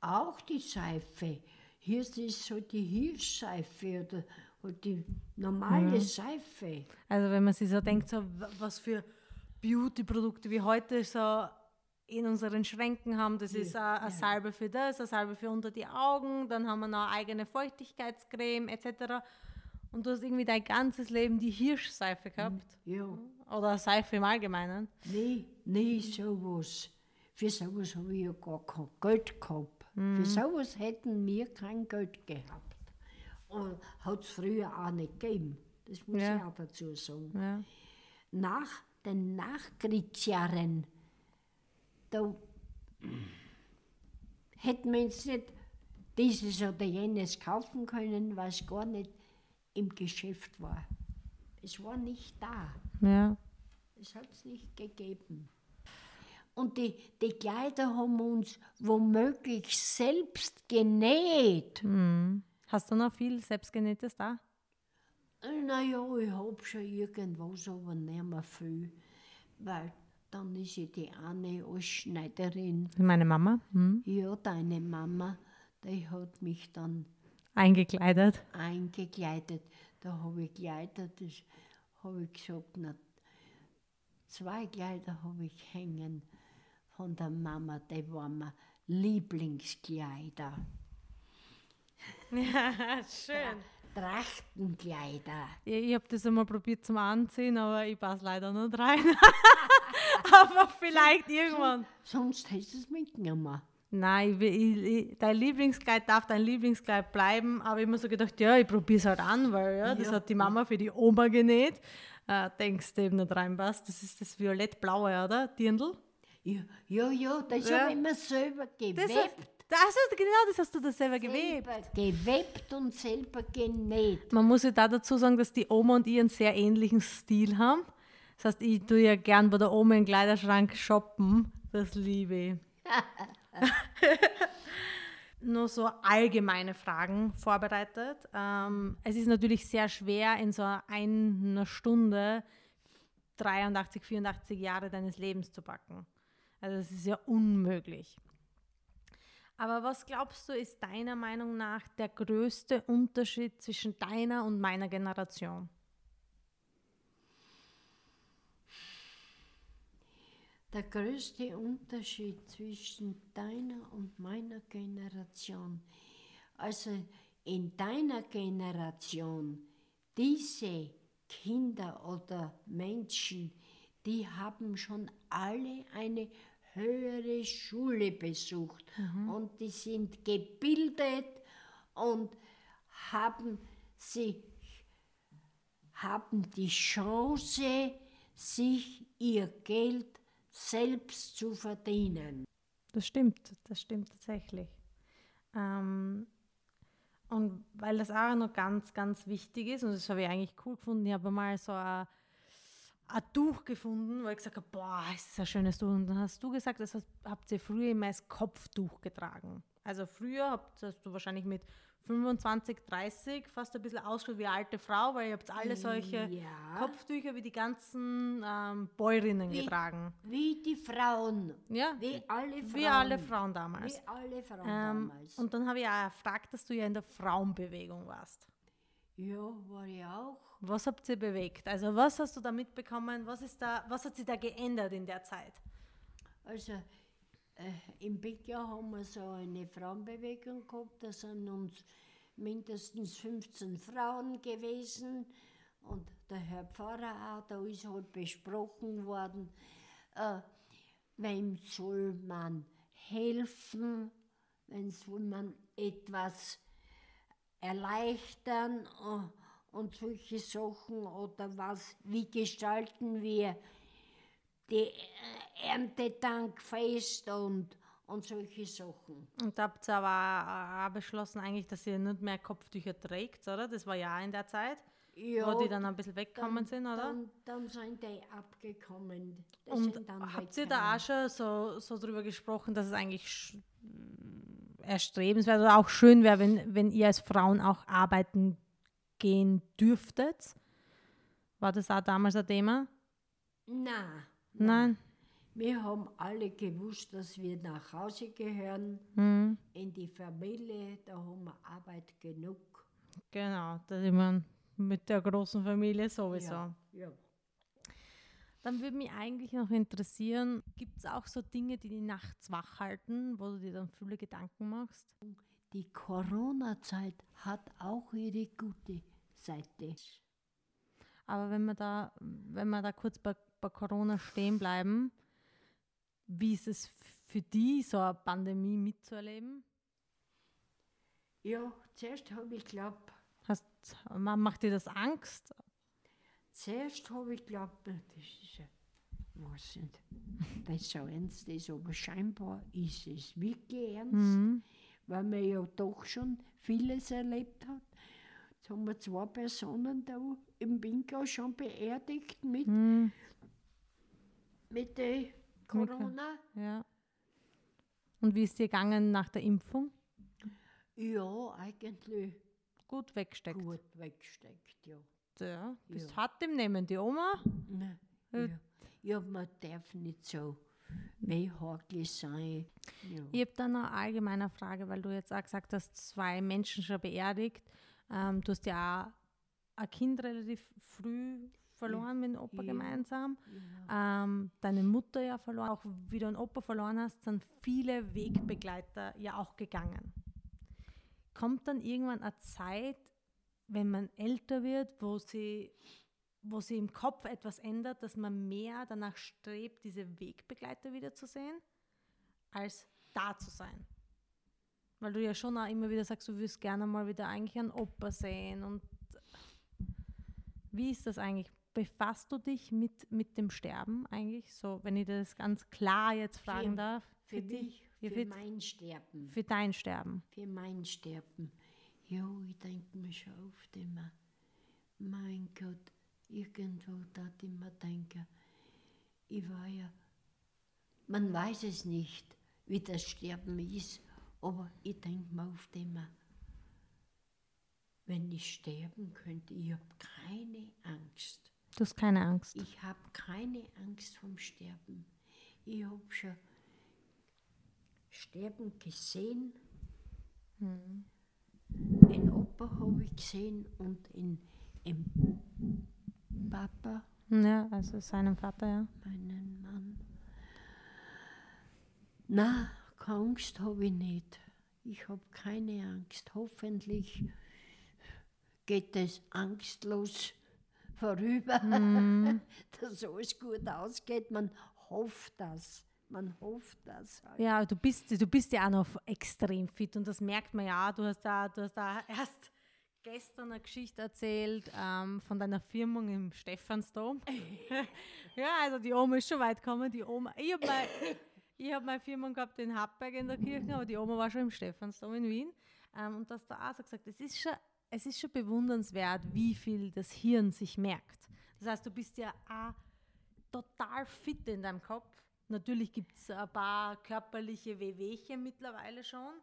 Auch die Seife. Hier ist so die Hirschseife oder, oder die normale Seife. Also wenn man sich so denkt, so was für Beauty-Produkte wir heute so in unseren Schränken haben, das ist eine, eine Salbe für das, eine Salbe für unter die Augen, dann haben wir noch eine eigene Feuchtigkeitscreme etc. Und du hast irgendwie dein ganzes Leben die Hirschseife gehabt. Ja, Oder Seife im Allgemeinen. nie, nie sowas. Für sowas habe ich ja gar kein Geld gehabt. Für sowas hätten wir kein Geld gehabt. Und hat es früher auch nicht gegeben. Das muss Ja. ich auch dazu sagen. Ja. nach den Nachkriegsjahren, da hätten wir uns nicht dieses oder jenes kaufen können, was gar nicht im Geschäft war. Es war nicht da. ja. Es hat es nicht gegeben. Und die, die Kleider haben uns womöglich selbst genäht. Mhm. Hast du noch viel selbstgenähtes da? Naja, ich habe schon irgendwas, aber nicht mehr viel. Weil dann ist ja die eine als Schneiderin. Meine Mama. Mhm. Ja, deine Mama, die hat mich dann Eingekleidet. eingekleidet. Da habe ich Kleider, das habe ich gesagt, na, zwei Kleider habe ich hängen von der Mama, die waren mir Lieblingskleider. Ja, <laughs> schön. Trachtenkleider. Ich, ich habe das einmal probiert zum Anziehen, aber ich passe leider nicht rein. <laughs> aber vielleicht irgendwann. Sonst hättest du es mitgenommen. Nein, ich, ich, dein Lieblingskleid darf dein Lieblingskleid bleiben, aber ich habe mir so gedacht, ja, ich probiere es halt an, weil ja, das Ja. hat die Mama für die Oma genäht. Äh, denkst du eben nicht reinpasst. Das ist das violett-blaue, oder? Dirndl? Ja, ja, ja das Ja. habe ich mir selber gewebt. Das, hast- das, hast- genau, das hast du da selber gewebt. Selber gewebt und selber genäht. Man muss ja da dazu sagen, dass die Oma und ich einen sehr ähnlichen Stil haben. Das heißt, ich tue ja gern bei der Oma im Kleiderschrank shoppen. Das liebe ich. <laughs> Nur so allgemeine Fragen vorbereitet. Ähm, es ist natürlich sehr schwer, in so einer Stunde 83, 84 Jahre deines Lebens zu packen. Also es ist ja unmöglich. Aber was glaubst du, ist deiner Meinung nach der größte Unterschied zwischen deiner und meiner Generation? Der größte Unterschied zwischen deiner und meiner Generation. Also in deiner Generation, diese Kinder oder Menschen, die haben schon alle eine höhere Schule besucht und die sind gebildet und haben sich haben die Chance, sich ihr Geld selbst zu verdienen. Das stimmt, das stimmt tatsächlich. Ähm, und weil das auch noch ganz, ganz wichtig ist, und das habe ich eigentlich cool gefunden, ich habe mal so ein, Tuch gefunden, wo ich gesagt habe, boah, ist das ein schönes Tuch. Und dann hast du gesagt, das habt ihr früher immer als Kopftuch getragen. Also früher habt hast du wahrscheinlich mit 25, 30 fast ein bisschen ausgeschaut wie eine alte Frau, weil ihr habt alle solche Ja. Kopftücher wie die ganzen ähm, Bäuerinnen Wie- getragen. Wie die Frauen. Ja, Wie alle Frauen. wie alle Frauen damals. Wie alle Frauen Ähm, damals. und dann habe ich auch erfragt, dass du ja in der Frauenbewegung warst. ja, war ich auch. Was habt ihr bewegt? Also was hast du da mitbekommen? Was, ist da, was hat sich da geändert in der Zeit? Also äh, im Bäcker haben wir so eine Frauenbewegung gehabt, da sind uns mindestens 15 Frauen gewesen. Und der Herr Pfarrer auch, da ist halt besprochen worden, äh, wem soll man helfen, wem soll man etwas erleichtern äh, und solche Sachen oder was, wie gestalten wir die äh, Erntedankfest und, und solche Sachen. Und da habt ihr aber auch beschlossen eigentlich, dass ihr nicht mehr Kopftücher trägt, oder? Das war ja auch in der Zeit, Ja, wo die dann ein bisschen weggekommen sind, oder? Dann, dann sind die abgekommen. Die Und dann habt ihr da auch schon so, so drüber gesprochen, dass es eigentlich sch- erstrebenswert oder auch schön wäre, wenn, wenn ihr als Frauen auch arbeiten gehen dürftet? War das auch damals ein Thema? Nein. Nein. Wir haben alle gewusst, dass wir nach Hause gehören, Mhm. in die Familie, da haben wir Arbeit genug. Genau, das ich mein, mit der großen Familie sowieso. Ja, ja. Dann würde mich eigentlich noch interessieren, gibt es auch so Dinge, die die nachts wach halten, wo du dir dann viele Gedanken machst? Die Corona-Zeit hat auch ihre gute Seite. Aber wenn wir da, wenn wir da kurz bei, bei Corona stehen bleiben, wie ist es für die, so eine Pandemie mitzuerleben? Ja, zuerst habe ich glaubt, macht dir das Angst? zuerst habe ich glaubt, das ist ja, weiß nicht, das ist so ernst ist, aber scheinbar ist es wirklich ernst, Mhm. weil man ja doch schon vieles erlebt hat. Jetzt haben wir zwei Personen da im Bingo schon beerdigt mit, Mhm. Mit der Corona. Ja. Und wie ist dir gegangen nach der Impfung? Ja, eigentlich Gut weggesteckt. gut weggesteckt, ja. Ja, bist Ja. hart im Nehmen, die Oma. Ne, Äh. ja. ja, man darf nicht so wehhaglich sein. Ja. Ich habe dann eine allgemeine Frage, weil du jetzt auch gesagt hast, zwei Menschen schon beerdigt. Ähm, du hast ja auch ein Kind relativ früh verloren mit dem Opa Ja. gemeinsam. Ja. Ähm, deine Mutter ja verloren. Auch wie du einen Opa verloren hast, sind viele Wegbegleiter ja auch gegangen. Kommt dann irgendwann eine Zeit, wenn man älter wird, wo sie, wo sie im Kopf etwas ändert, dass man mehr danach strebt, diese Wegbegleiter wiederzusehen, als da zu sein? Weil du ja schon auch immer wieder sagst, du würdest gerne mal wieder eigentlich einen Opa sehen. Und wie ist das eigentlich? Befasst du dich mit, mit dem Sterben eigentlich? So, wenn ich das ganz klar jetzt fragen Für- darf. Für, dich, mich, ja, für für- mein Sterben. Für dein Sterben. Für mein Sterben. Ja, ich denke mir schon oft immer, mein Gott, irgendwo da ich mir denken, ich war ja, man weiß es nicht, wie das Sterben ist, aber ich denke mir oft immer, wenn ich sterben könnte, ich habe keine Angst. Du hast keine Angst. Ich habe keine Angst vom Sterben. Ich habe schon Sterben gesehen. Den Opa habe ich gesehen und in, im Papa, Ja, also seinem Vater, ja. meinen Mann. Na, keine Angst habe ich nicht. Ich habe keine Angst. Hoffentlich geht es angstlos vorüber, <laughs> dass alles gut ausgeht. Man hofft das. Man hofft das. Halt. Ja, du bist, du bist ja auch noch extrem fit und das merkt man ja. Du hast da, du hast da erst gestern eine Geschichte erzählt ähm, von deiner Firmung im Stephansdom. <laughs> ja, also die Oma ist schon weit gekommen. Die Oma, ich habe mein, ich hab meine Firmung gehabt in Happberg in der Kirche, aber die Oma war schon im Stephansdom in Wien. Ähm, und das da auch so gesagt, es ist schon, es ist schon bewundernswert, wie viel das Hirn sich merkt. Das heißt, du bist ja auch total fit in deinem Kopf. Natürlich gibt es ein paar körperliche Wehwehchen mittlerweile schon,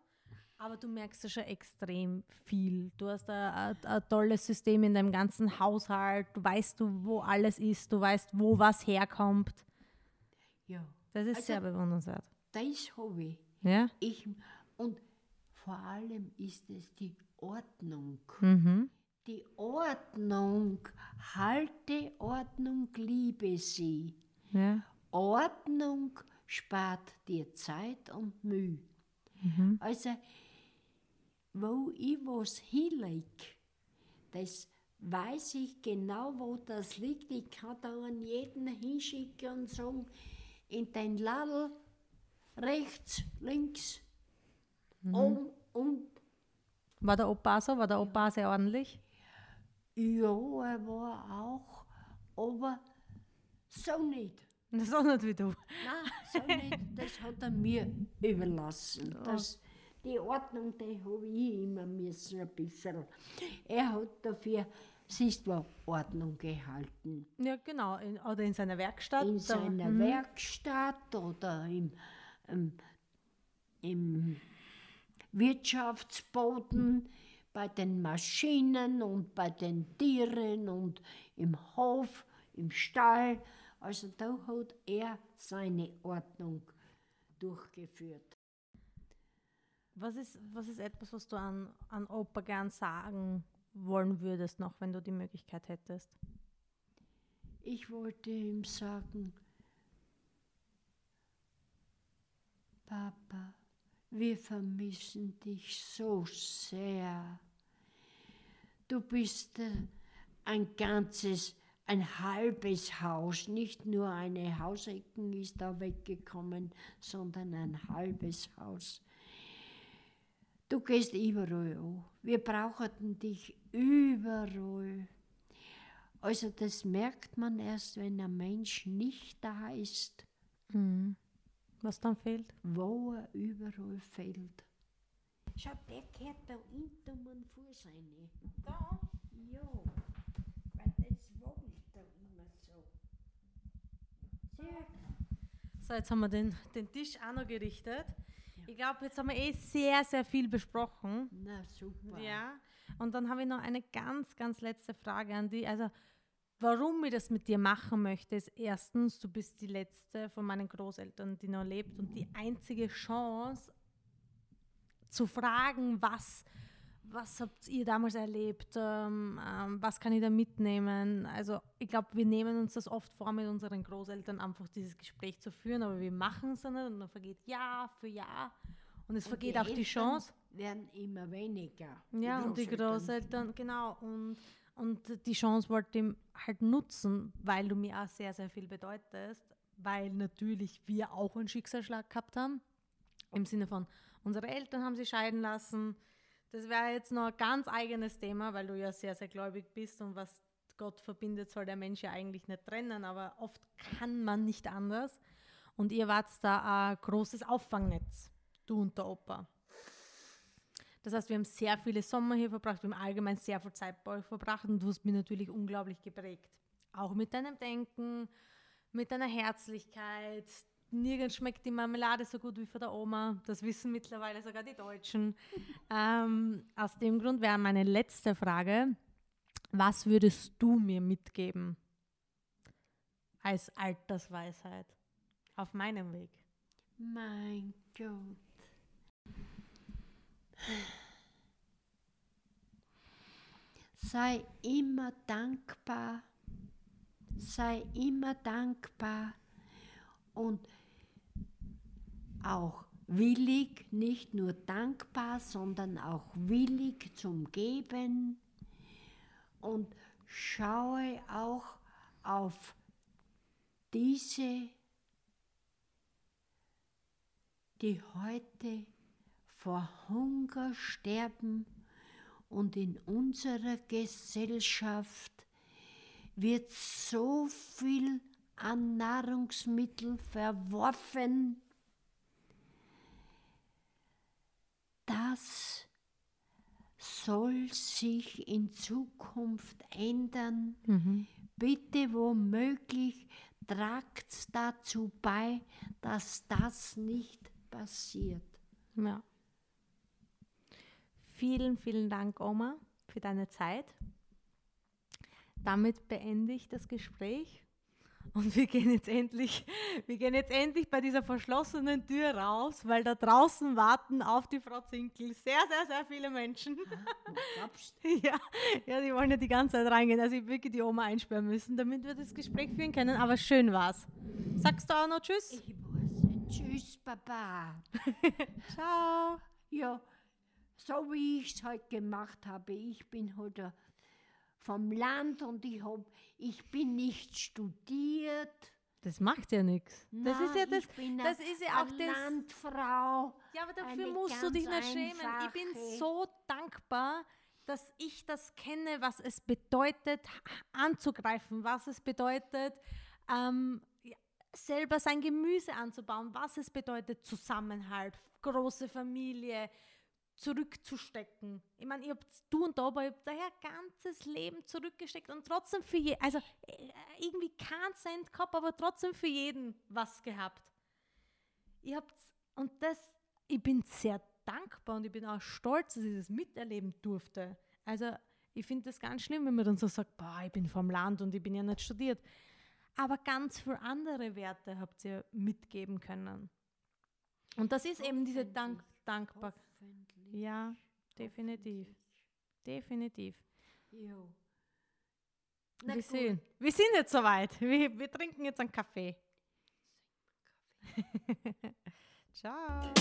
aber du merkst ja schon extrem viel. Du hast ein, ein, ein tolles System in deinem ganzen Haushalt, du weißt, wo alles ist, du weißt, wo was herkommt. Ja, Das ist Also- sehr bewundernswert. das habe ich. Ja? ich. Und vor allem ist es die Ordnung. Mhm. Die Ordnung, halte Ordnung, liebe sie. Ja. Ordnung spart dir Zeit und Mühe. Also, wo ich was hinlege, das weiß ich genau, wo das liegt. Ich kann da an jeden hinschicken und sagen, in dein Ladel, rechts, links, um, um. War der Opa so? War der Opa sehr ordentlich? Ja, er war auch, aber so nicht. Auch nicht wie du. Nein, so nicht. Das hat er mir überlassen. Das, die Ordnung, die habe ich immer müssen ein bisschen. Er hat dafür, siehst du, Ordnung gehalten. Ja, genau. In, oder in seiner Werkstatt. In seiner Mhm. Werkstatt oder im, im, im Wirtschaftsboden, bei den Maschinen und bei den Tieren und im Hof, im Stall. Also da hat er seine Ordnung durchgeführt. Was ist, was ist etwas, was du an, an Opa gern sagen wollen würdest, noch wenn du die Möglichkeit hättest? Ich wollte ihm sagen, Papa, wir vermissen dich so sehr. Du bist äh, ein ganzes, ein halbes Haus, nicht nur eine Hausecken ist da weggekommen, sondern ein halbes Haus. Du gehst überall an. Wir brauchten dich überall. Also das merkt man erst, wenn ein Mensch nicht da ist, Mhm. Was dann fehlt? wo er überall fällt. Schau, der gehört da hinter meinen Fuß rein. Da. Ja, weil das wohnt da immer so. Sehr So, jetzt haben wir den, den Tisch auch noch gerichtet. Ich glaube, jetzt haben wir eh sehr, sehr viel besprochen. Na super. Ja. Und dann habe ich noch eine ganz, ganz letzte Frage an dich. Also, warum ich das mit dir machen möchte, ist erstens, du bist die letzte von meinen Großeltern, die noch lebt und die einzige Chance zu fragen, was, was habt ihr damals erlebt, ähm, ähm, was kann ich da mitnehmen. Also ich glaube, wir nehmen uns das oft vor, mit unseren Großeltern einfach dieses Gespräch zu führen, aber wir machen es dann nicht und dann vergeht Jahr für Jahr und es Und vergeht die auch die Chance. werden immer weniger. Ja, und die Großeltern, genau. Und, und die Chance wollte ich halt nutzen, weil du mir auch sehr, sehr viel bedeutest, weil natürlich wir auch einen Schicksalsschlag gehabt haben. Im Sinne von, unsere Eltern haben sie scheiden lassen. Das wäre jetzt noch ein ganz eigenes Thema, weil du ja sehr, sehr gläubig bist und was Gott verbindet, soll der Mensch ja eigentlich nicht trennen, aber oft kann man nicht anders. Und ihr wart da ein großes Auffangnetz, du und der Opa. Das heißt, wir haben sehr viele Sommer hier verbracht, wir haben allgemein sehr viel Zeit bei euch verbracht und du hast mich natürlich unglaublich geprägt. Auch mit deinem Denken, mit deiner Herzlichkeit. Nirgends schmeckt die Marmelade so gut wie von der Oma. Das wissen mittlerweile sogar die Deutschen. <laughs> ähm, aus dem Grund wäre meine letzte Frage, was würdest du mir mitgeben als Altersweisheit auf meinem Weg? Mein Gott. Sei immer dankbar, sei immer dankbar und auch willig, nicht nur dankbar, sondern auch willig zum Geben. Und schaue auch auf diese die heute vor Hunger sterben und in unserer Gesellschaft wird so viel an Nahrungsmittel verworfen, das soll sich in Zukunft ändern. Bitte womöglich tragt dazu bei, dass das nicht passiert. Ja. Vielen, vielen Dank, Oma, für deine Zeit. Damit beende ich das Gespräch und wir gehen jetzt endlich, wir gehen jetzt endlich bei dieser verschlossenen Tür raus, weil da draußen warten auf die Frau Zinkel sehr, sehr, sehr viele Menschen. <laughs> Ja, ja, die wollen ja die ganze Zeit reingehen. Also ich würde die Oma einsperren müssen, damit wir das Gespräch führen können. Aber schön war's. Sagst du auch noch Tschüss? Ich weiß. Tschüss, Papa. <laughs> <laughs> Ciao. Ja, so wie ich es halt gemacht habe. Ich bin heute vom Land und ich, hab, ich bin nicht studiert. Das macht ja nichts. Das ist ja das, ich bin das ist ja auch das. Landfrau. Ja, aber dafür musst du dich nicht schämen. Ich bin so dankbar, dass ich das kenne, was es bedeutet, anzugreifen, was es bedeutet, ähm, selber sein Gemüse anzubauen, was es bedeutet, Zusammenhalt, große Familie, zurückzustecken. Ich meine, ihr habt, du und Ober, ihr habt daher ganzes Leben zurückgesteckt und trotzdem für jeden, also äh, irgendwie kein Cent gehabt, aber trotzdem für jeden was gehabt. Ihr habt, und das, ich bin sehr dankbar und ich bin auch stolz, dass ich das miterleben durfte. Also, ich finde das ganz schlimm, wenn man dann so sagt, boah, ich bin vom Land und ich bin ja nicht studiert. Aber ganz viele andere Werte habt ihr mitgeben können. Und das ist eben diese Dank Dankbarkeit. Ja, definitiv. Definitiv. Jo. Na wir, sind, wir sind jetzt soweit. Wir, wir trinken jetzt einen Kaffee. <laughs> Ciao.